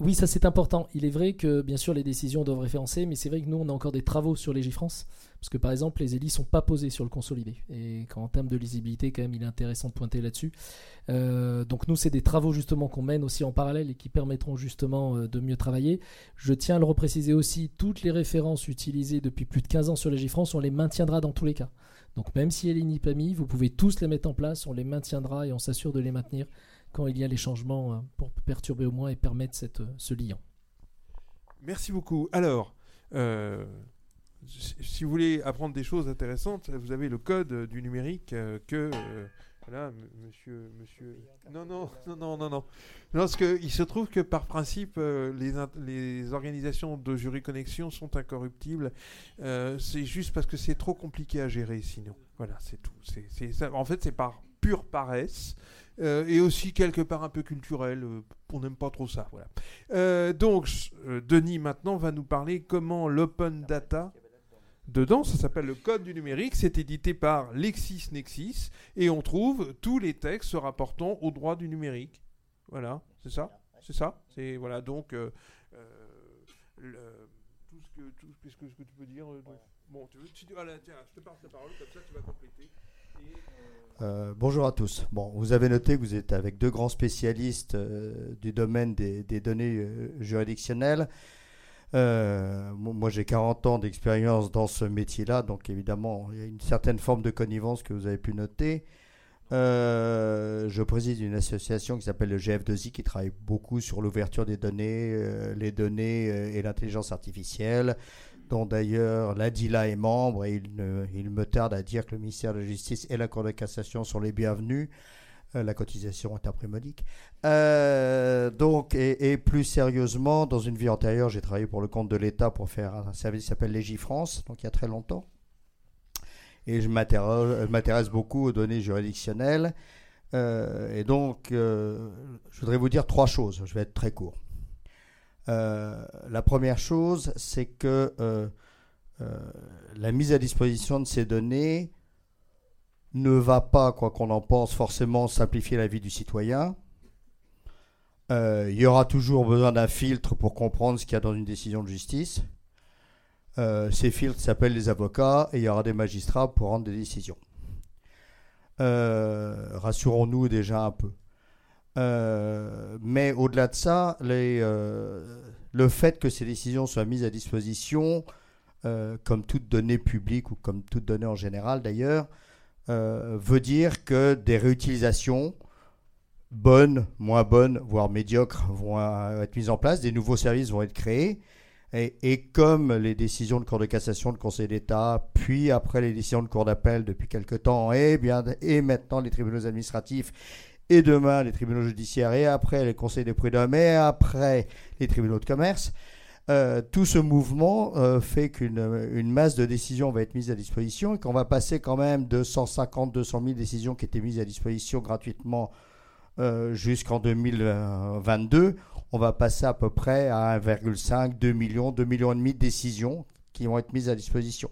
Speaker 4: oui, ça c'est important. Il est vrai que bien sûr les décisions doivent référencer, mais c'est vrai que nous on a encore des travaux sur Légifrance. Parce que par exemple, les ELI sont pas posés sur le consolidé. Et en termes de lisibilité, quand même, il est intéressant de pointer là-dessus. Euh, donc nous, c'est des travaux justement qu'on mène aussi en parallèle et qui permettront justement euh, de mieux travailler. Je tiens à le repréciser aussi, toutes les références utilisées depuis plus de 15 ans sur les GIFRANCE, on les maintiendra dans tous les cas. Donc même si elle est NIPAMI, vous pouvez tous les mettre en place, on les maintiendra et on s'assure de les maintenir quand il y a les changements euh, pour perturber au moins et permettre cette, ce lien.
Speaker 2: Merci beaucoup. Alors, si vous voulez apprendre des choses intéressantes, vous avez le code du numérique euh, que euh, voilà, monsieur, monsieur. Non, non, non, non, non, non. Parce qu'il se trouve que par principe, euh, les, les, organisations de jury connexion sont incorruptibles. c'est juste parce que c'est trop compliqué à gérer, sinon. Voilà, c'est tout. C'est, En fait, c'est par pure paresse. et aussi quelque part un peu culturel. on n'aime pas trop ça. Voilà. donc, Denis maintenant va nous parler comment l'open data Dedans, ça s'appelle le Code du numérique, c'est édité par LexisNexis, et on trouve tous les textes se rapportant au droit du numérique. Voilà, c'est ça? C'est ça? C'est voilà, donc euh, euh, tout, ce que, tout ce, que, ce que tu peux dire. Euh, bon, tu veux, tu, voilà, tiens, je te passe la parole, comme ça tu vas compléter.
Speaker 5: bonjour à tous. Bon, vous avez noté que vous êtes avec deux grands spécialistes du domaine des, des données juridictionnelles. Euh, moi, j'ai 40 ans d'expérience dans ce métier-là, donc évidemment, il y a une certaine forme de connivence que vous avez pu noter. Euh, je préside une association qui s'appelle le GF2I qui travaille beaucoup sur l'ouverture des données, euh, les données et l'intelligence artificielle, dont d'ailleurs l'ADILA est membre et il, il, me tarde à dire que le ministère de la Justice et la Cour de cassation sont les bienvenus. Euh, la cotisation interprémonique. Euh, donc, et, plus sérieusement, dans une vie antérieure, j'ai travaillé pour le compte de l'État pour faire un service qui s'appelle Légifrance, donc il y a très longtemps. Et je m'intéresse beaucoup aux données juridictionnelles. Euh, et donc, je voudrais vous dire trois choses. Je vais être très court. la première chose, c'est que la mise à disposition de ces données ne va pas, quoi qu'on en pense, forcément simplifier la vie du citoyen. Euh, il y aura toujours besoin d'un filtre pour comprendre ce qu'il y a dans une décision de justice. Euh, ces filtres s'appellent les avocats et il y aura des magistrats pour rendre des décisions. Euh, rassurons-nous déjà un peu. mais au-delà de ça, le fait que ces décisions soient mises à disposition, comme toute donnée publique ou comme toute donnée en général d'ailleurs, euh, veut dire que des réutilisations bonnes, moins bonnes, voire médiocres vont être mises en place, des nouveaux services vont être créés. Et, comme les décisions de Cour de cassation, de Conseil d'État, puis après les décisions de Cour d'appel depuis quelque temps, et, bien, et maintenant les tribunaux administratifs, et demain les tribunaux judiciaires, et après les conseils de prud'homme, et après les tribunaux de commerce, euh, tout ce mouvement euh, fait qu'une une masse de décisions va être mise à disposition et qu'on va passer quand même de 150, 200 000 décisions qui étaient mises à disposition gratuitement euh, jusqu'en 2022. On va passer à peu près à 1,5, 2 millions, 2 millions et demi de décisions qui vont être mises à disposition.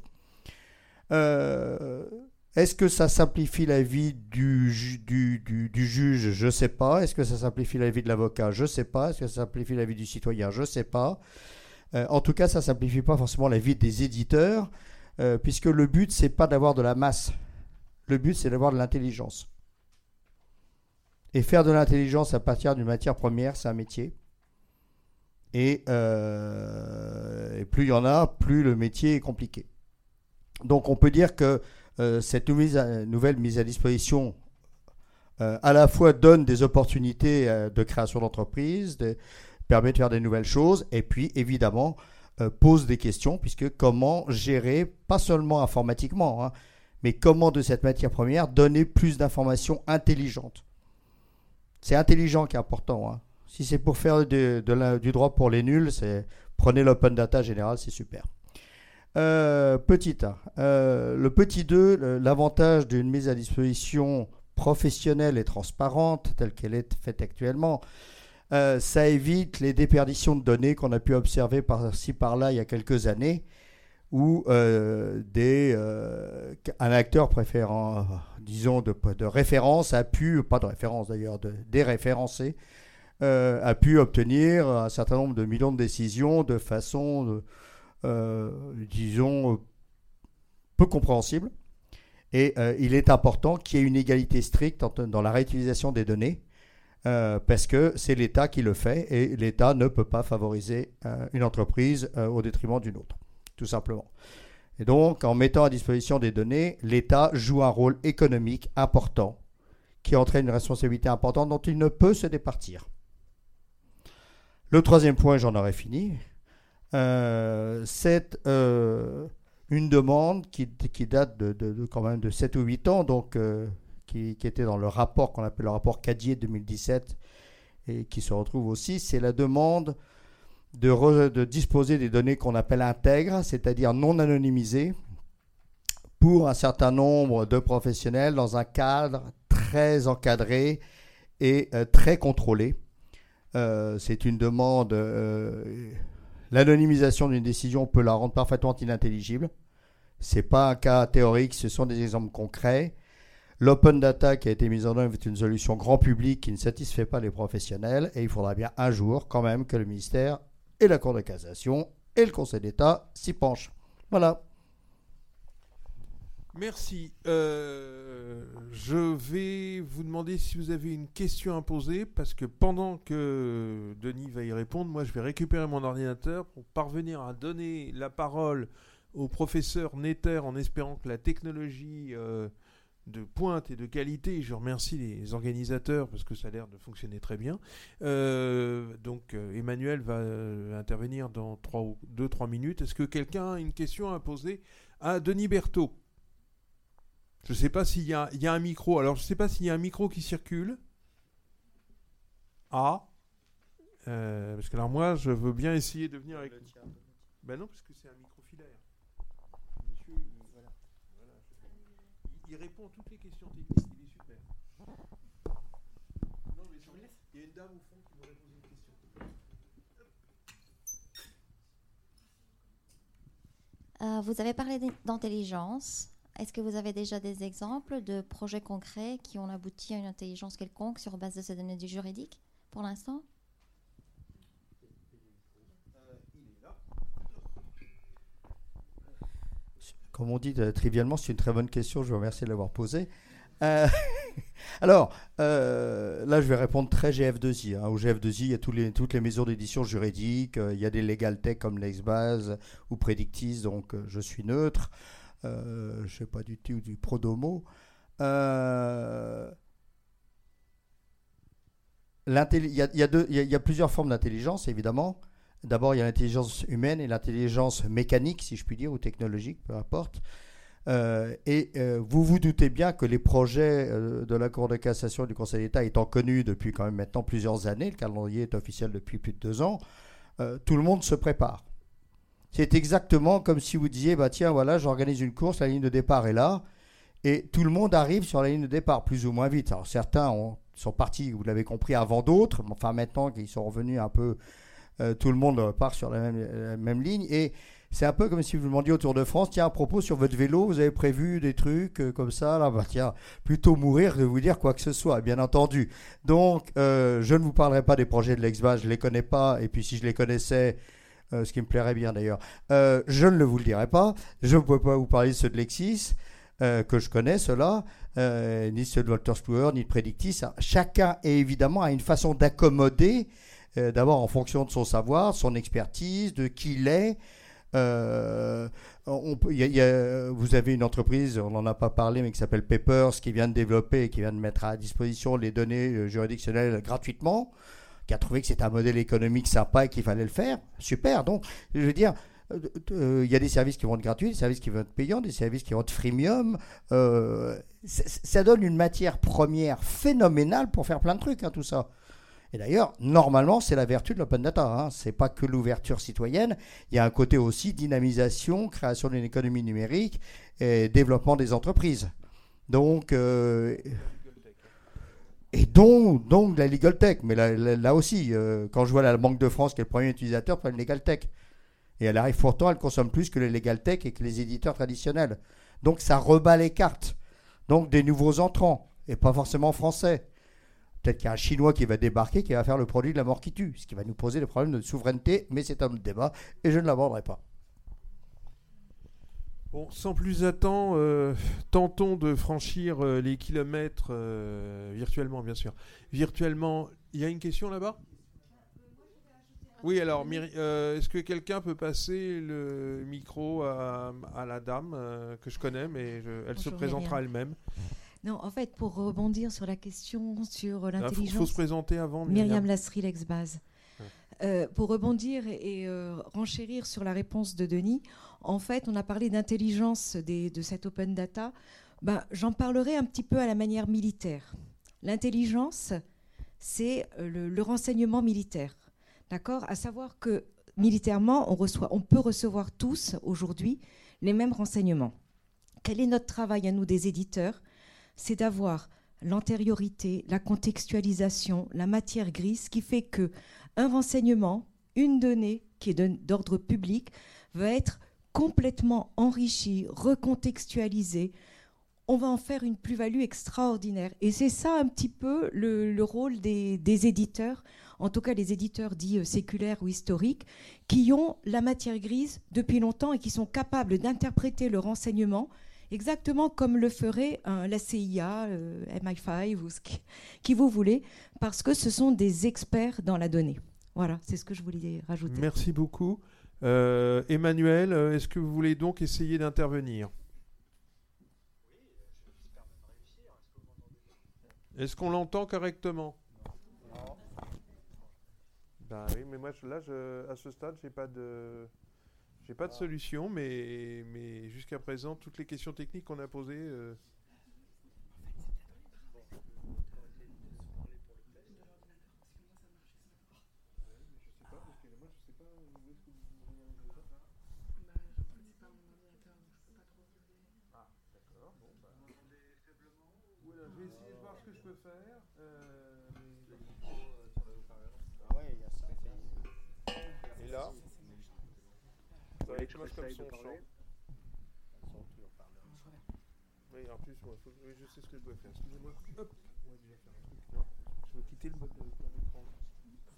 Speaker 5: Est-ce que ça simplifie la vie du juge? Je ne sais pas. Est-ce que ça simplifie la vie de l'avocat? Je ne sais pas. Est-ce que ça simplifie la vie du citoyen? Je ne sais pas. Euh, en tout cas, ça ne simplifie pas forcément la vie des éditeurs, euh, puisque le but, c'est pas d'avoir de la masse. Le but, c'est d'avoir de l'intelligence. Et faire de l'intelligence à partir d'une matière première, c'est un métier. Et, euh, plus il y en a, plus le métier est compliqué. Donc on peut dire que cette nouvelle, mise à disposition à la fois donne des opportunités de création d'entreprise, permet de faire des nouvelles choses et puis évidemment euh, pose des questions puisque comment gérer, pas seulement informatiquement, hein, mais comment de cette matière première donner plus d'informations intelligentes. C'est intelligent qui est important. Hein. Si c'est pour faire du droit pour les nuls, c'est prenez l'open data général, c'est super. Euh, petit A. Euh, le petit 2, l'avantage d'une mise à disposition professionnelle et transparente, telle qu'elle est faite actuellement, euh, ça évite les déperditions de données qu'on a pu observer par-ci par-là il y a quelques années, où euh, euh, un acteur préférant, disons, de, de, référence a pu, pas de référence d'ailleurs, de, déréférencé, a pu obtenir un certain nombre de millions de décisions de façon, disons, peu compréhensible. Et il est important qu'il y ait une égalité stricte dans la réutilisation des données euh, parce que c'est l'État qui le fait et l'État ne peut pas favoriser euh, une entreprise euh, au détriment d'une autre, tout simplement. Et donc, en mettant à disposition des données, l'État joue un rôle économique important qui entraîne une responsabilité importante dont il ne peut se départir. Le troisième point, j'en aurais fini, c'est une demande qui, date de, quand même de 7 ou 8 ans, donc qui, était dans le rapport qu'on appelle le rapport Cadier 2017 et qui se retrouve aussi, c'est la demande de, disposer des données qu'on appelle intègres, c'est-à-dire non anonymisées, pour un certain nombre de professionnels dans un cadre très encadré et euh, très contrôlé. Euh, c'est une demande. Euh, l'anonymisation d'une décision peut la rendre parfaitement inintelligible. Ce n'est pas un cas théorique, ce sont des exemples concrets. L'open data qui a été mise en œuvre est une solution grand public qui ne satisfait pas les professionnels et il faudra bien un jour quand même que le ministère et la Cour de cassation et le Conseil d'État s'y penchent. Voilà.
Speaker 2: Merci. Euh, je vais vous demander si vous avez une question à poser, parce que pendant que Denis va y répondre, moi je vais récupérer mon ordinateur pour parvenir à donner la parole au professeur Netter en espérant que la technologie euh, de pointe et de qualité. Je remercie les organisateurs parce que ça a l'air de fonctionner très bien. Euh, donc euh, Emmanuel va euh, intervenir dans 2-3 minutes. Est-ce que quelqu'un a une question à poser à Denis Berthaud? Je ne sais pas s'il y, a, un micro. Alors je ne sais pas s'il y a un micro qui circule. Ah Parce que alors moi je veux bien essayer de venir avec... Ben non, parce que c'est un micro. Il répond à toutes les questions techniques. Il est super. Non, mais il y a une dame au fond qui voudrait poser une question.
Speaker 6: Euh, vous avez parlé d'intelligence. Est-ce que vous avez déjà des exemples de projets concrets qui ont abouti à une intelligence quelconque sur base de ces données du juridique pour l'instant?
Speaker 5: Comme on dit euh, trivialement, c'est une très bonne question. Je vous remercie de l'avoir posée. Euh, alors, euh, là, je vais répondre très GF2I. Hein. Au GF2I, il y a toutes les mesures d'édition juridique. il y a des legal tech comme LexBase ou Predictis, donc je suis neutre. je ne sais pas du tout du Prodomo. il, y a, plusieurs formes d'intelligence, évidemment. D'abord, il y a l'intelligence humaine et l'intelligence mécanique, si je puis dire, ou technologique, peu importe. Euh, et euh, vous vous doutez bien que les projets euh, de la Cour de cassation du Conseil d'État étant connus depuis quand même maintenant plusieurs années, le calendrier est officiel depuis plus de deux ans, tout le monde se prépare. C'est exactement comme si vous disiez, bah tiens, voilà, j'organise une course, la ligne de départ est là, et tout le monde arrive sur la ligne de départ plus ou moins vite. Alors certains sont partis, vous l'avez compris, avant d'autres, enfin maintenant qu'ils sont revenus un peu, tout le monde part sur la même, ligne, et c'est un peu comme si vous demandiez au Tour de France, tiens, à propos, sur votre vélo, vous avez prévu des trucs euh, comme ça, là, bah tiens, plutôt mourir de vous dire quoi que ce soit, bien entendu. Donc, euh, je ne vous parlerai pas des projets de l'ex-bas, je ne les connais pas, et puis si je les connaissais, euh, ce qui me plairait bien d'ailleurs, je ne vous le dirai pas. Je ne peux pas vous parler de ceux de Lexis, que je connais, ceux-là, ni ceux de Walter Spluer, ni de Predictis. Chacun, évidemment, a une façon d'accommoder, d'abord en fonction de son savoir, son expertise, de qui il est, euh, vous avez une entreprise, on n'en a pas parlé, mais qui s'appelle Papers, qui vient de développer et qui vient de mettre à disposition les données euh, juridictionnelles gratuitement, qui a trouvé que c'était un modèle économique sympa et qu'il fallait le faire. Super. Donc, je veux dire, euh, il y a des services qui vont être gratuits, des services qui vont être payants, des services qui vont être freemium. ça donne une matière première phénoménale pour faire plein de trucs, hein, tout ça. Et d'ailleurs, normalement, c'est la vertu de l'open data. Hein. Ce n'est pas que l'ouverture citoyenne. Il y a un côté aussi dynamisation, création d'une économie numérique et développement des entreprises. Donc, euh, et donc, donc la Legal Tech. Mais là, aussi, euh, quand je vois la Banque de France qui est le premier utilisateur, prend une Legal Tech. Et elle arrive pourtant, elle consomme plus que les Legal Tech et que les éditeurs traditionnels. Donc ça rebat les cartes. Donc des nouveaux entrants, et pas forcément français. Peut-être qu'il y a un Chinois qui va débarquer, qui va faire le produit de la mort qui tue, ce qui va nous poser des problèmes de souveraineté, mais c'est un autre débat, et je ne l'aborderai pas.
Speaker 2: Bon, sans plus attendre, euh, tentons de franchir euh, les kilomètres euh, virtuellement, bien sûr. Virtuellement, il y a une question là-bas? Oui, alors, est-ce que quelqu'un peut passer le micro à, la dame que je connais, mais elle se présentera elle-même?
Speaker 7: Non, en fait, pour rebondir sur la question sur ah, l'intelligence.
Speaker 2: Il faut, se présenter avant.
Speaker 7: Myriam, Lasserie, l'ex-base. Euh, pour rebondir et, euh, renchérir sur la réponse de Denis, en fait, on a parlé d'intelligence de cette open data. Ben, J'en parlerai un petit peu à la manière militaire. L'intelligence, c'est euh, le, renseignement militaire. D'accord? À savoir que militairement, on, reçoit, on peut recevoir tous aujourd'hui les mêmes renseignements. Quel est notre travail à nous des éditeurs? C'est d'avoir l'antériorité, la contextualisation, la matière grise, qui fait que un renseignement, une donnée qui est d'ordre public, va être complètement enrichi, recontextualisé. On va en faire une plus-value extraordinaire. Et c'est ça un petit peu le, rôle des, des, éditeurs, en tout cas les éditeurs dits euh, séculaires ou historiques, qui ont la matière grise depuis longtemps et qui sont capables d'interpréter le renseignement exactement comme le ferait la CIA, euh, MI5 ou ce qui, vous voulez, parce que ce sont des experts dans la donnée. Voilà, c'est ce que je voulais rajouter.
Speaker 2: Merci beaucoup. Euh, Emmanuel, euh, est-ce que vous voulez donc essayer d'intervenir? Est-ce qu'on l'entend correctement? Ben oui, mais moi là, à ce stade, j'ai pas de. J'ai pas de solution, mais, mais jusqu'à présent, toutes les questions techniques qu'on a posées. Comme son Oui, en plus, moi, faut... oui, je sais ce que je dois faire. Excusez-moi. Hop. On va déjà faire un truc. Non. Je veux quitter le mode de plein écran.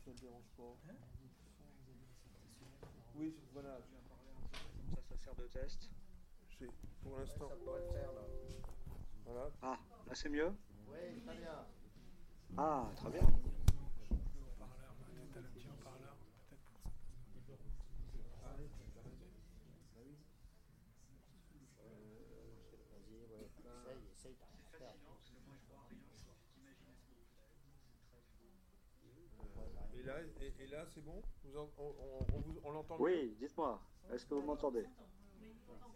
Speaker 2: Ça ne dérange pas. Oui, voilà.
Speaker 8: Ça, ça sert de test.
Speaker 2: Pour l'instant.
Speaker 8: ça pourrait le faire là. Voilà. Ah, là c'est mieux?
Speaker 5: Oui, très bien.
Speaker 8: Ah, très bien.
Speaker 2: Là, c'est bon On, l'entend
Speaker 8: Oui, dites-moi. Est-ce que vous m'entendez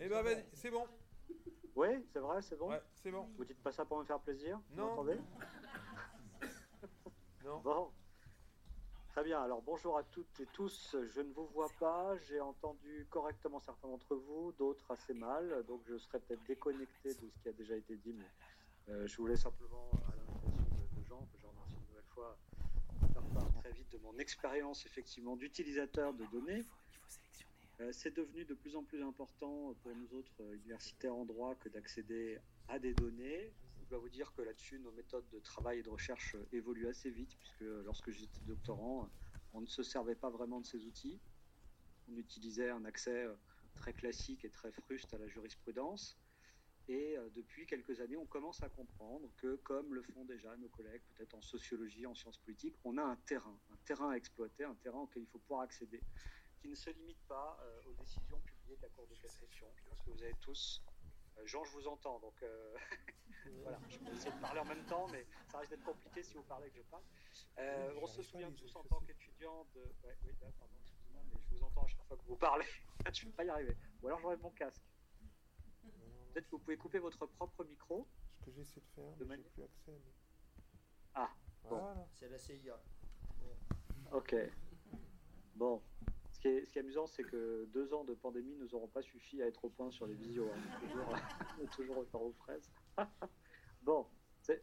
Speaker 2: Eh ben, vas-y, c'est bon.
Speaker 8: Oui, c'est vrai, c'est bon
Speaker 2: Ouais, c'est bon.
Speaker 8: Vous dites pas ça pour me faire plaisir
Speaker 2: Non.
Speaker 8: Vous m'entendez
Speaker 2: Non.
Speaker 8: Bon. Très bien, alors bonjour à toutes et tous. Je ne vous vois pas, j'ai entendu correctement certains d'entre vous, d'autres assez mal, donc je serai peut-être déconnecté de ce qui a déjà été dit, mais euh, je voulais simplement, à l'invitation de, de, Jean, que je remercie une nouvelle fois, part très vite de mon expérience effectivement d'utilisateur de données. Euh, c'est devenu de plus en plus important pour nous autres euh, universitaires en droit que d'accéder à des données. Je dois vous dire que là-dessus, nos méthodes de travail et de recherche euh, évoluent assez vite, puisque lorsque j'étais doctorant, on ne se servait pas vraiment de ces outils. On utilisait un accès très classique et très fruste à la jurisprudence. Et depuis quelques années, on commence à comprendre que, comme le font déjà nos collègues, peut-être en sociologie, en sciences politiques, on a un terrain, un terrain à exploiter, un terrain auquel il faut pouvoir accéder, qui ne se limite pas aux décisions publiées de la Cour de cassation. Je pense que vous avez tous Jean, je vous entends, donc euh, voilà, je vais essayer de parler en même temps, mais ça risque d'être compliqué si vous parlez que je parle. Euh, on se souvient tous en tant qu'étudiant de. Ouais, oui, là, pardon, excusez-moi, mais je vous entends à chaque fois que vous parlez. je ne vais pas y arriver. Ou alors j'enlève mon casque. Peut-être que vous pouvez couper votre propre micro.
Speaker 2: Ce que j'essaie de faire, de mais j'ai plus accès. Mais...
Speaker 8: Ah, bon.
Speaker 5: Voilà. C'est la CIA.
Speaker 8: Ok. Bon, ce qui, est, ce qui est, amusant, c'est que deux ans de pandémie ne nous auront pas suffi à être au point sur les visios. Hein. toujours, toujours faire aux fraises. bon,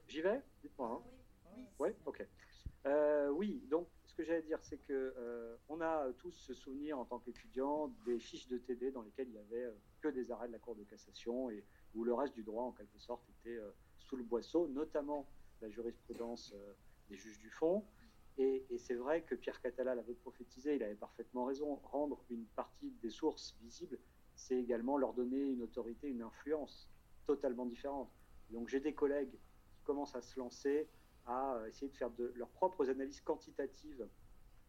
Speaker 8: j'y vais? Dites-moi. Hein. Oui, oui. ok. Euh, oui, donc ce que j'allais dire, c'est que euh, on a tous ce souvenir en tant qu'étudiant des fiches de TD dans lesquelles il y avait euh, que des arrêts de la Cour de cassation et où le reste du droit, en quelque sorte, était euh, sous le boisseau, notamment la jurisprudence euh, des juges du fond. Et, et c'est vrai que Pierre Catala l'avait prophétisé, il avait parfaitement raison. Rendre une partie des sources visibles, c'est également leur donner une autorité, une influence totalement différente. Donc j'ai des collègues qui commencent à se lancer à essayer de faire de leurs propres analyses quantitatives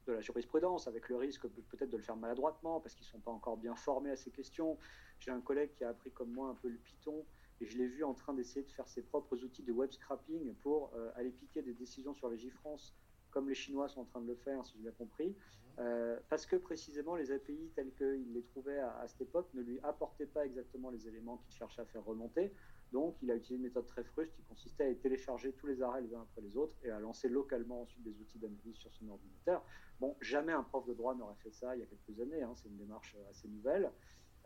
Speaker 8: de la jurisprudence, avec le risque peut-être de le faire maladroitement, parce qu'ils ne sont pas encore bien formés à ces questions. J'ai un collègue qui a appris comme moi un peu le Python, et je l'ai vu en train d'essayer de faire ses propres outils de web scrapping pour euh, aller piquer des décisions sur les J-France comme les Chinois sont en train de le faire, si j'ai bien compris, euh, parce que précisément les API tels qu'il les trouvait à, cette époque ne lui apportaient pas exactement les éléments qu'il cherchait à faire remonter. Donc il a utilisé une méthode très fruste qui consistait à télécharger tous les arrêts les uns après les autres et à lancer localement ensuite des outils d'analyse sur son ordinateur. Bon, jamais un prof de droit n'aurait fait ça il y a quelques années, hein, c'est une démarche assez nouvelle.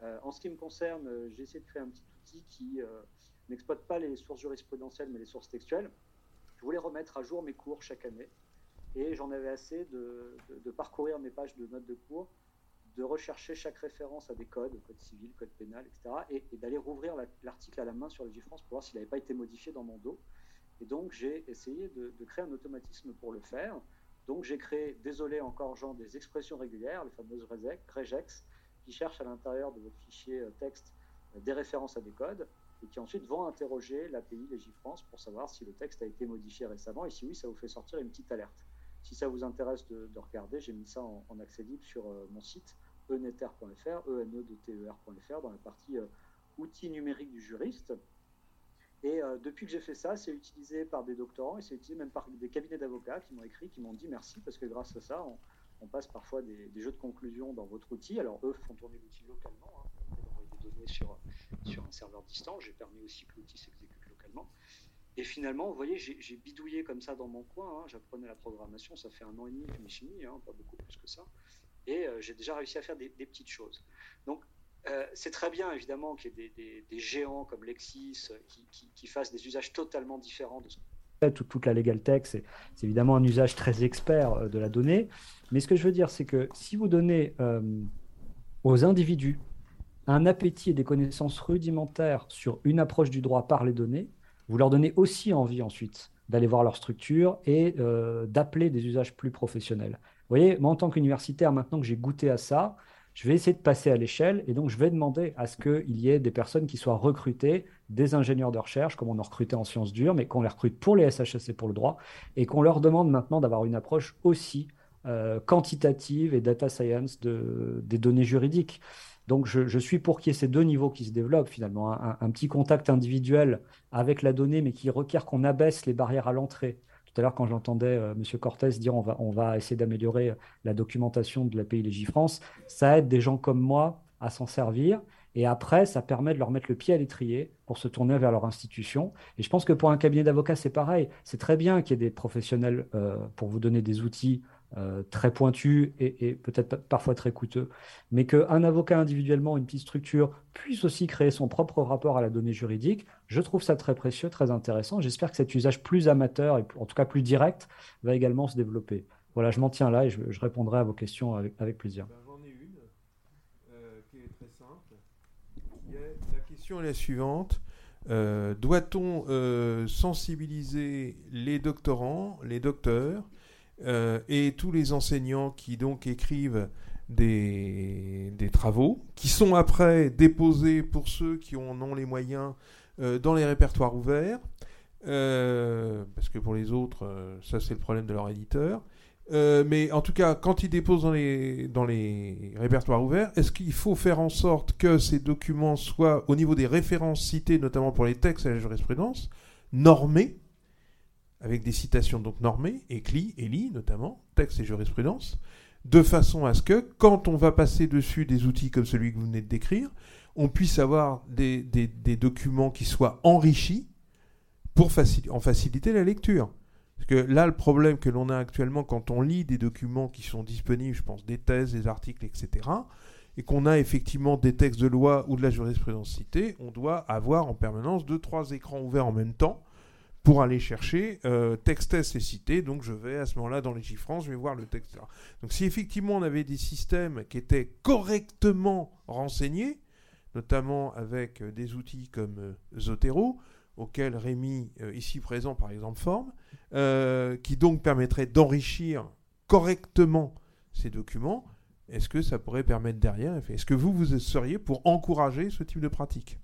Speaker 8: Euh, en ce qui me concerne, euh, j'ai essayé de créer un petit outil qui n'exploite pas les sources jurisprudentielles mais les sources textuelles. Je voulais remettre à jour mes cours chaque année et j'en avais assez de, parcourir mes pages de notes de cours, de rechercher chaque référence à des codes, code civil, code pénal, etc., et, d'aller rouvrir l'article à la main sur les France pour voir s'il n'avait pas été modifié dans mon dos. Et donc j'ai essayé de, créer un automatisme pour le faire. Donc j'ai créé, désolé encore Jean, des expressions régulières, les fameuses regex, qui cherchent à l'intérieur de votre fichier texte des références à des codes et qui ensuite vont interroger l'API Légifrance pour savoir si le texte a été modifié récemment et si oui, ça vous fait sortir une petite alerte. Si ça vous intéresse de, de regarder, j'ai mis ça en, en, accès libre sur euh, mon site eneter.fr, ene-ter.fr, dans la partie euh, outils numériques du juriste. Et euh, depuis que j'ai fait ça, c'est utilisé par des doctorants et c'est utilisé même par des cabinets d'avocats qui m'ont écrit, qui m'ont dit merci parce que grâce à ça, on, passe parfois des, des, jeux de conclusion dans votre outil. Alors eux font tourner l'outil localement, hein, d'envoyer des données sur, sur un serveur distant. J'ai permis aussi que l'outil s'exécute localement. Et finalement, vous voyez, j'ai bidouillé comme ça dans mon coin. Hein. J'apprenais la programmation, ça fait un an et demi que je m'y hein, pas beaucoup plus que ça. Et euh, j'ai déjà réussi à faire des, petites choses. Donc, euh, c'est très bien, évidemment, qu'il y ait des, géants comme Lexis euh, qui, fassent des usages totalement différents de ce
Speaker 9: toute, toute la legal tech, c'est évidemment un usage très expert de la donnée. Mais ce que je veux dire, c'est que si vous donnez aux individus un appétit et des connaissances rudimentaires sur une approche du droit par les données, vous leur donnez aussi envie ensuite d'aller voir leur structure et euh, d'appeler des usages plus professionnels. Vous voyez, moi en tant qu'universitaire, maintenant que j'ai goûté à ça, je vais essayer de passer à l'échelle et donc je vais demander à ce qu'il y ait des personnes qui soient recrutées, des ingénieurs de recherche, comme on a recruté en sciences dures, mais qu'on les recrute pour les SHSC pour le droit et qu'on leur demande maintenant d'avoir une approche aussi euh, quantitative et data science de, des données juridiques. Donc, je, je suis pour qu'il y ait ces deux niveaux qui se développent finalement. Un, petit contact individuel avec la donnée, mais qui requiert qu'on abaisse les barrières à l'entrée Tout à l'heure, quand j'entendais M. Cortés dire on va, on va essayer d'améliorer la documentation de l'API Légifrance, ça aide des gens comme moi à s'en servir. Et après, ça permet de leur mettre le pied à l'étrier pour se tourner vers leur institution. Et je pense que pour un cabinet d'avocats, c'est pareil. C'est très bien qu'il y ait des professionnels pour vous donner des outils euh, très pointu et, peut-être parfois très coûteux, mais qu'un avocat individuellement, une petite structure, puisse aussi créer son propre rapport à la donnée juridique, je trouve ça très précieux, très intéressant. J'espère que cet usage plus amateur, et en tout cas plus direct, va également se développer. Voilà, je m'en tiens là et je, répondrai à vos questions avec, plaisir.
Speaker 2: Ben, j'en ai une euh, qui est très simple. la question est la suivante. Euh, doit-on sensibiliser les doctorants, les docteurs, euh, et tous les enseignants qui donc écrivent des, travaux, qui sont après déposés pour ceux qui en ont les moyens euh, dans les répertoires ouverts, euh, parce que pour les autres, ça c'est le problème de leur éditeur. mais en tout cas, quand ils déposent dans les, dans les répertoires ouverts, est-ce qu'il faut faire en sorte que ces documents soient, au niveau des références citées, notamment pour les textes et la jurisprudence, normés? Avec des citations donc normées, ECLI, ELI notamment, texte et jurisprudence, de façon à ce que, quand on va passer dessus des outils comme celui que vous venez de décrire, on puisse avoir des, documents qui soient enrichis pour en faciliter la lecture. Parce que là, le problème que l'on a actuellement quand on lit des documents qui sont disponibles, je pense des thèses, des articles, etc., et qu'on a effectivement des textes de loi ou de la jurisprudence citée, on doit avoir en permanence deux, trois écrans ouverts en même temps pour aller chercher euh, texte est cité, donc je vais à ce moment-là dans les chiffres, je vais voir le texte. Donc si effectivement on avait des systèmes qui étaient correctement renseignés, notamment avec euh, des outils comme euh, Zotero, auquel Rémi, ici présent par exemple, forme, qui donc permettrait d'enrichir correctement ces documents, est-ce que ça pourrait permettre derrière, est-ce que vous, vous seriez pour encourager ce type de pratique?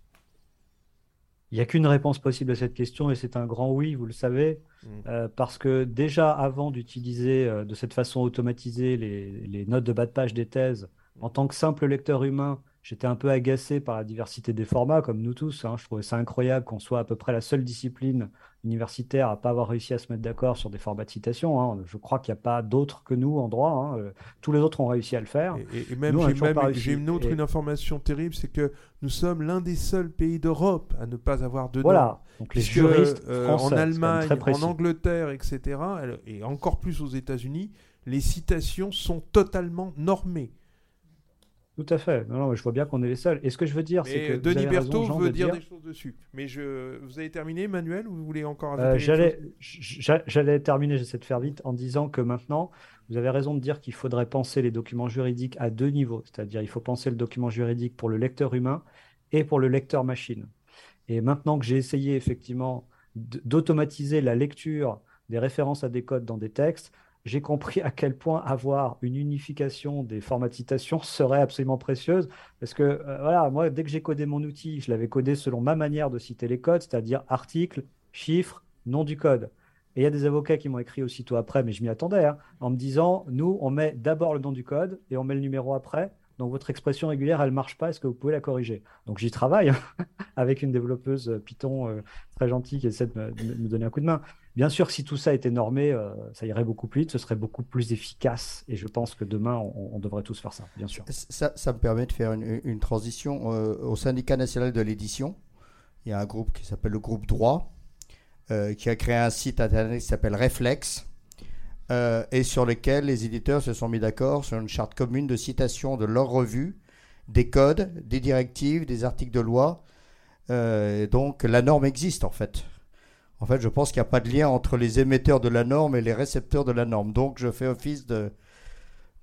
Speaker 9: Il n'y a qu'une réponse possible à cette question et c'est un grand oui, vous le savez, mm. euh, parce que déjà avant d'utiliser euh, de cette façon automatisée les, les, notes de bas de page des thèses, en tant que simple lecteur humain, j'étais un peu agacé par la diversité des formats, comme nous tous. Hein. Je trouvais ça incroyable qu'on soit à peu près la seule discipline universitaire à pas avoir réussi à se mettre d'accord sur des formats de citation. Hein. Je crois qu'il n'y a pas d'autres que nous en droit. Hein. Euh, tous les autres ont réussi à le faire.
Speaker 2: Et, même, j'ai une autre une information terrible, c'est que nous sommes l'un des seuls pays d'Europe à ne pas avoir de
Speaker 9: voilà. Donc les juristes euh,
Speaker 2: en Allemagne, en Angleterre, etc., et encore plus aux États-Unis, les citations sont totalement normées.
Speaker 9: Tout à fait. Non, non, je vois bien qu'on est les seuls. Et ce que je veux dire, c'est que.
Speaker 2: Denis Berthaud veut dire, des choses dessus. Mais je... vous avez terminé, Manuel, ou vous voulez encore
Speaker 9: euh, J'allais j'allais terminer, j'essaie de faire vite, en disant que maintenant, vous avez raison de dire qu'il faudrait penser les documents juridiques à deux niveaux. C'est-à-dire, il faut penser le document juridique pour le lecteur humain et pour le lecteur machine. Et maintenant que j'ai essayé effectivement d'automatiser la lecture des références à des codes dans des textes, j'ai compris à quel point avoir une unification des formats de citation serait absolument précieuse. Parce que, euh, voilà, moi, dès que j'ai codé mon outil, je l'avais codé selon ma manière de citer les codes, c'est-à-dire article, chiffre, nom du code. Et il y a des avocats qui m'ont écrit aussitôt après, mais je m'y attendais, hein, en me disant, nous, on met d'abord le nom du code et on met le numéro après. Donc votre expression régulière, elle ne marche pas, est-ce que vous pouvez la corriger? Donc j'y travaille hein, avec une développeuse euh, Python euh, très gentille qui essaie de me, donner un coup de main. Bien sûr, si tout ça était normé, euh, ça irait beaucoup plus vite, ce serait beaucoup plus efficace. Et je pense que demain, on, devrait tous faire ça, bien sûr.
Speaker 5: Ça, me permet de faire une, transition. au syndicat national de l'édition, il y a un groupe qui s'appelle le groupe Droit, qui a créé un site internet qui s'appelle Reflex euh, et sur lesquels les éditeurs se sont mis d'accord sur une charte commune de citation de leur revue, des codes, des directives, des articles de loi. Euh, donc la norme existe en fait. En fait, je pense qu'il n'y a pas de lien entre les émetteurs de la norme et les récepteurs de la norme. Donc je fais office de,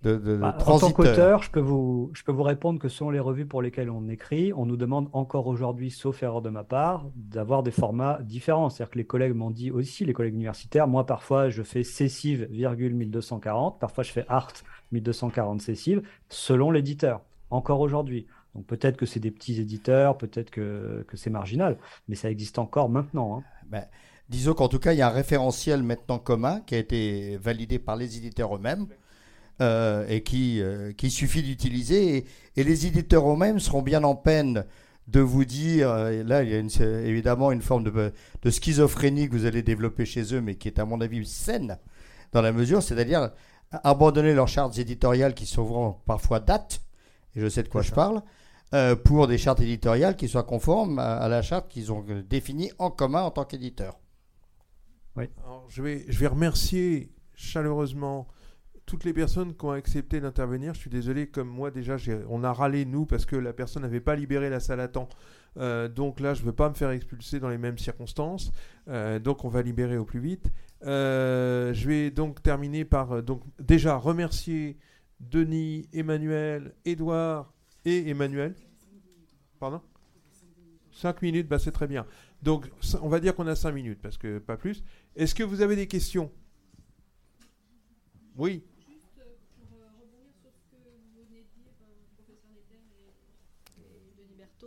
Speaker 9: bah, en tant qu'auteur, je, peux vous, je peux vous répondre que selon les revues pour lesquelles on écrit, on nous demande encore aujourd'hui, sauf erreur de ma part, d'avoir des formats différents. C'est-à-dire que les collègues m'ont dit aussi, les collègues universitaires, moi parfois je fais cessive, virgule 1240, parfois je fais art 1240 cessive, selon l'éditeur, encore aujourd'hui. Donc peut-être que c'est des petits éditeurs, peut-être que, que c'est marginal, mais ça existe encore maintenant. Hein.
Speaker 5: Ben, disons qu'en tout cas, il y a un référentiel maintenant commun qui a été validé par les éditeurs eux-mêmes euh, et qui, euh, qui suffit d'utiliser. Et, les éditeurs eux-mêmes seront bien en peine de vous dire, euh, là, il y a une- évidemment une forme de, de schizophrénie que vous allez développer chez eux, mais qui est à mon avis saine dans la mesure, c'est-à-dire abandonner leurs chartes éditoriales qui souvent parfois datent, et je sais de quoi je parle, euh, pour des chartes éditoriales qui soient conformes à, à la charte qu'ils ont euh, définie en commun en tant qu'éditeur.
Speaker 2: Alors, je, vais, je vais remercier chaleureusement toutes les personnes qui ont accepté d'intervenir. Je suis désolé, comme moi déjà, on a râlé nous parce que la personne n'avait pas libéré la salle à temps. Euh, donc là, je ne veux pas me faire expulser dans les mêmes circonstances. Euh, donc on va libérer au plus vite. Euh, je vais donc terminer par donc déjà remercier Denis, Emmanuel, Édouard et Emmanuel. Pardon? 5 minutes, bah c'est très bien. Donc on va dire qu'on a 5 minutes parce que pas plus. Est-ce que vous avez des questions? Oui.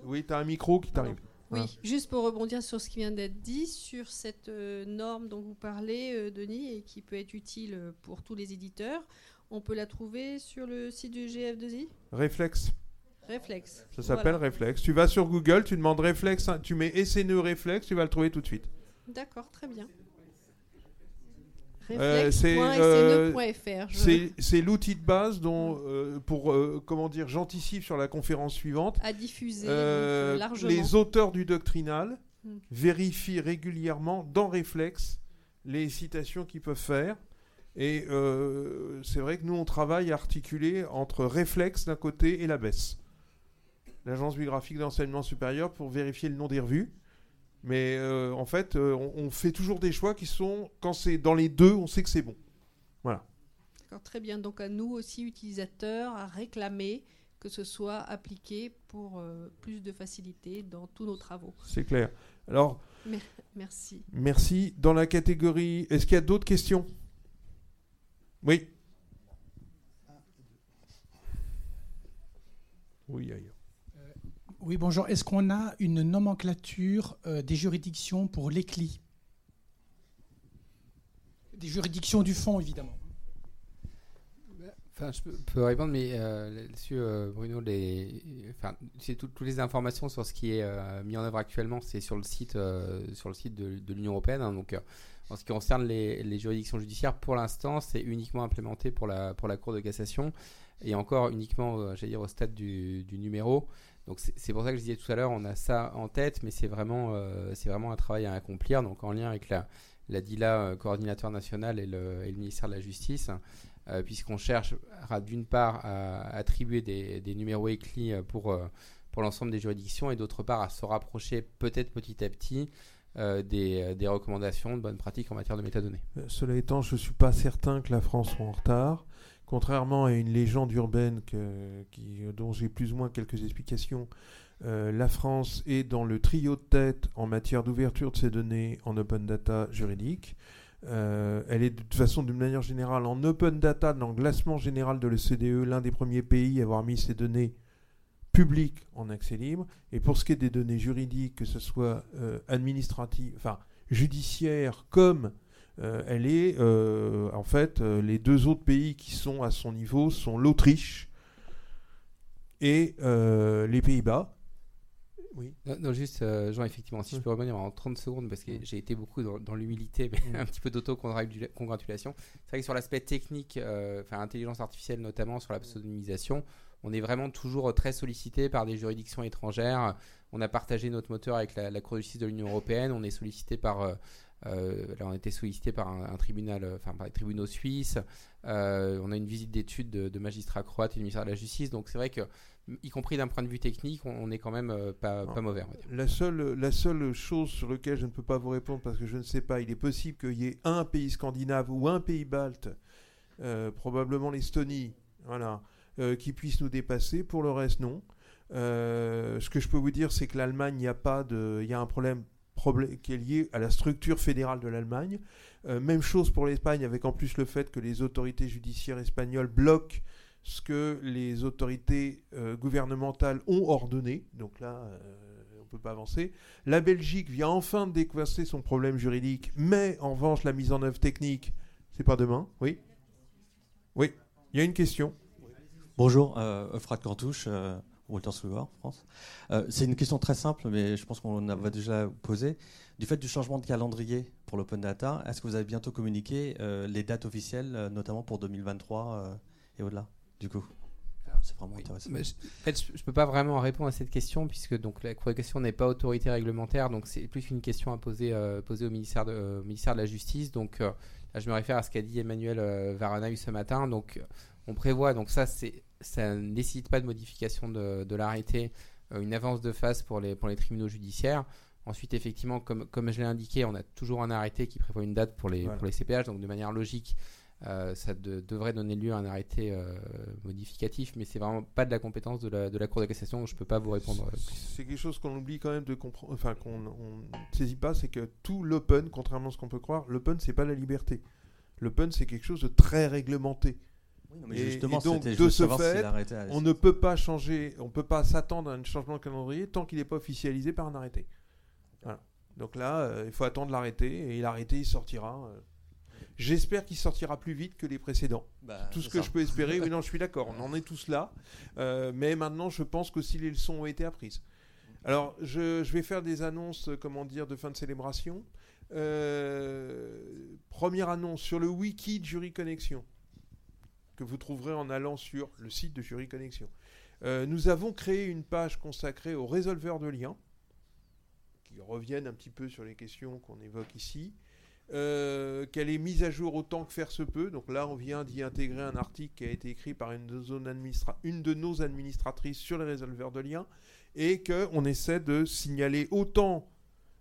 Speaker 2: Oui, tu as un micro qui t'arrive.
Speaker 10: Oui,
Speaker 2: Voilà.
Speaker 10: juste pour rebondir sur ce qui vient d'être dit, sur cette euh, norme dont vous parlez, euh, Denis, et qui peut être utile euh, pour tous les éditeurs, on peut la trouver sur le site du GF2I
Speaker 2: Réflexe.
Speaker 10: Réflexe.
Speaker 2: Ça s'appelle
Speaker 10: Voilà.
Speaker 2: Réflexe. Tu vas sur Google, tu demandes Réflexe, hein, tu mets SNE Réflexe, tu vas le trouver tout de suite.
Speaker 10: D'accord, très bien.
Speaker 2: Euh, c'est, euh,
Speaker 10: je-
Speaker 2: C'est l'outil de base dont, euh, pour, euh, comment dire, j'anticipe sur la conférence suivante.
Speaker 10: À diffuser largement.
Speaker 2: les auteurs du doctrinal
Speaker 10: Mm.
Speaker 2: vérifient régulièrement dans Réflexe les citations qu'ils peuvent faire. Et c'est vrai que nous, on travaille à articuler entre Réflexe d'un côté et la baisse. L'agence biographique d'enseignement supérieur pour vérifier le nom des revues. Mais euh, en fait, euh, on, on fait toujours des choix qui sont, quand c'est dans les deux, on sait que c'est bon. Voilà.
Speaker 10: D'accord, très bien. Donc à nous aussi, utilisateurs, à réclamer que ce soit appliqué pour euh, plus de facilité dans tous nos travaux.
Speaker 2: C'est clair. Alors,
Speaker 10: Mer- Merci.
Speaker 2: Merci. Dans la catégorie, est-ce qu'il y a d'autres questions? Oui. Oui, ailleurs.
Speaker 11: Oui, bonjour. Est-ce qu'on a une nomenclature euh, des juridictions pour l'ECLI Des juridictions du fond, évidemment.
Speaker 3: Enfin, je peux, répondre, mais euh, euh, Bruno, les, toutes les informations sur ce qui est euh, mis en œuvre actuellement, c'est sur le site, sur le site de, l'Union européenne. hein. donc, en ce qui concerne les, juridictions judiciaires, pour l'instant, c'est uniquement implémenté pour la, Cour de cassation et encore uniquement, j'allais dire, au stade du numéro. Donc, c'est pour ça que je disais tout à l'heure, on a ça en tête, mais c'est vraiment, euh, vraiment un travail à accomplir. Donc, en lien avec la, la DILA, euh, coordinateur national, et le, et le ministère de la Justice euh, puisqu'on cherchera d'une part à attribuer des, numéros éclis euh, pour, l'ensemble des juridictions et d'autre part à se rapprocher peut-être petit à petit des, des recommandations de bonnes pratiques en matière de métadonnées.
Speaker 2: Cela étant, je ne suis pas certain que la France soit en retard. Contrairement à une légende urbaine dont j'ai plus ou moins quelques explications, euh, la France est dans le trio de tête en matière d'ouverture de ses données en open data juridique. Euh, elle est de toute façon, d'une manière générale, en open data, dans le classement général de l'OCDE, l'un des premiers pays à avoir mis ses données publiques en accès libre. Et pour ce qui est des données juridiques, que ce soit euh, administratives, enfin judiciaires, comme elle est, euh, en fait, euh, les deux autres pays qui sont à son niveau sont l'Autriche et euh, les Pays-Bas. Oui.
Speaker 3: Non, non, juste, euh, Jean, effectivement, si je peux revenir en 30 secondes, parce que j'ai été beaucoup dans, dans l'humilité, mais un petit peu d'auto-congratulation. C'est vrai que sur l'aspect technique, euh, enfin intelligence artificielle notamment, sur la pseudonymisation, on est vraiment toujours euh, très sollicité par des juridictions étrangères. On a partagé notre moteur avec la, la Cour de justice de l'Union européenne. On est sollicité par, euh, euh, là, on a été sollicité par un, un tribunal, euh, enfin par les tribunaux suisses. Euh, on a une visite d'études de, de magistrats croates et du ministère de la Justice. Donc c'est vrai que, y compris d'un point de vue technique, on, est quand même euh, pas, pas mauvais.
Speaker 2: La seule, la seule chose sur laquelle je ne peux pas vous répondre parce que je ne sais pas, il est possible qu'il y ait un pays scandinave ou un pays balte, euh, probablement l'Estonie, voilà, euh, qui puisse nous dépasser. Pour le reste, non. Euh, ce que je peux vous dire, c'est que l'Allemagne, il y a pas de, il y a un problème, qui est lié à la structure fédérale de l'Allemagne. Euh, même chose pour l'Espagne, avec en plus le fait que les autorités judiciaires espagnoles bloquent ce que les autorités euh, gouvernementales ont ordonné. Donc là, euh, on ne peut pas avancer. La Belgique vient enfin de décoincer son problème juridique, mais en revanche, la mise en œuvre technique, c'est pas demain. Oui Oui, il y a une question.
Speaker 12: Bonjour, Euphrate Cantouche. Walter France. Euh, c'est une question très simple, mais je pense qu'on avait déjà posé. Du fait du changement de calendrier pour l'open data, est-ce que vous avez bientôt communiqué euh, les dates officielles, euh, notamment pour 2023 et au-delà, du coup? C'est vraiment intéressant.
Speaker 3: je, en fait, je ne peux pas vraiment répondre à cette question puisque donc la question n'est pas autorité réglementaire, donc c'est plus une question à poser, poser au, ministère de, ministère de la Justice. Donc là, je me réfère à ce qu'a dit Emmanuel Varanaï ce matin. Donc on prévoit, donc ça ça ne nécessite pas de modification de, l'arrêté, euh, une avance de phase pour les, pour les tribunaux judiciaires. Ensuite, effectivement, comme, comme je l'ai indiqué, on a toujours un arrêté qui prévoit une date pour les, pour les CPH, donc de manière logique, euh, ça devrait donner lieu à un arrêté euh, modificatif, mais c'est vraiment pas de la compétence de la, de la Cour de cassation, donc je peux pas vous répondre.
Speaker 2: C'est quelque chose qu'on oublie quand même de comprendre, enfin qu'on ne saisit pas, c'est que tout l'open, contrairement à ce qu'on peut croire, l'open c'est pas la liberté. L'open c'est quelque chose de très réglementé mais et, justement, donc, de ce fait, on ne peut pas changer, on peut pas s'attendre à un changement de calendrier tant qu'il n'est pas officialisé par un arrêté. Voilà. Donc là, euh, il faut attendre l'arrêté, et l'arrêté, il sortira. Euh. J'espère qu'il sortira plus vite que les précédents. Bah, Tout ce que je peux espérer, oui, non, je suis d'accord, on en est tous là. Euh, mais maintenant, je pense que si les leçons ont été apprises. Alors, je, je vais faire des annonces, comment dire, de fin de célébration. première annonce sur le wiki de Jury Connexion que vous trouverez en allant sur le site de Jury Connexion. Euh, nous avons créé une page consacrée aux résolveurs de liens, qui reviennent un petit peu sur les questions qu'on évoque ici, euh, qu'elle est mise à jour autant que faire se peut. Donc là, on vient d'y intégrer un article qui a été écrit par une de, une de nos administratrices sur les résolveurs de liens, et qu'on essaie de signaler autant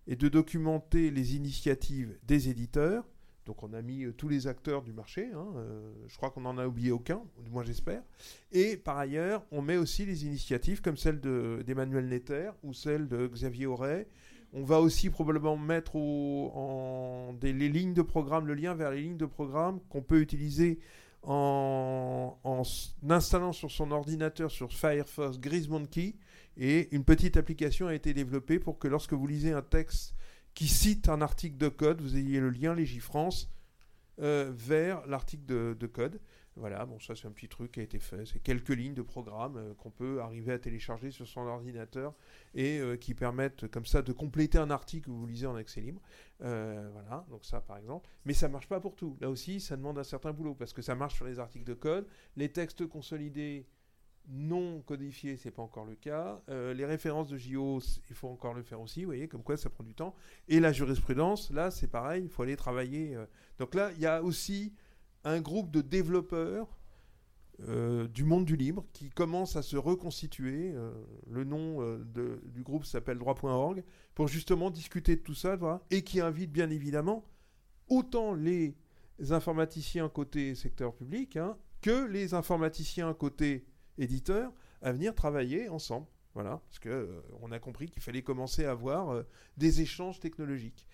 Speaker 2: et de documenter les initiatives des éditeurs, donc on a mis euh, tous les acteurs du marché, hein, euh, je crois qu'on n'en a oublié aucun, du moins j'espère. Et par ailleurs, on met aussi les initiatives comme celle d'Emmanuel Netter ou celle de Xavier Auray. On va aussi probablement mettre en des, les lignes de programme, le lien vers les lignes de programme qu'on peut utiliser en, en, installant sur son ordinateur sur Firefox GreaseMonkey. Et une petite application a été développée pour que lorsque vous lisez un texte qui cite un article de code, vous ayez le lien Légifrance euh, vers l'article de, code. Voilà, bon, ça c'est un petit truc qui a été fait. C'est quelques lignes de programme euh, qu'on peut arriver à télécharger sur son ordinateur et euh, qui permettent comme ça de compléter un article que vous lisez en accès libre. voilà, donc ça par exemple. Mais ça marche pas pour tout. Là aussi, ça demande un certain boulot parce que ça marche sur les articles de code. Les textes consolidés non codifié, c'est pas encore le cas. Euh, les références de JO, il faut encore le faire aussi, vous voyez, comme quoi ça prend du temps. Et la jurisprudence, là, c'est pareil, il faut aller travailler. Euh. Donc là, il y a aussi un groupe de développeurs euh, du monde du libre qui commence à se reconstituer. le nom du groupe s'appelle droit.org pour justement discuter de tout ça, et qui invite bien évidemment autant les informaticiens côté secteur public hein, que les informaticiens côté éditeurs à venir travailler ensemble. Voilà, parce qu'on euh, a compris qu'il fallait commencer à avoir euh, des échanges technologiques.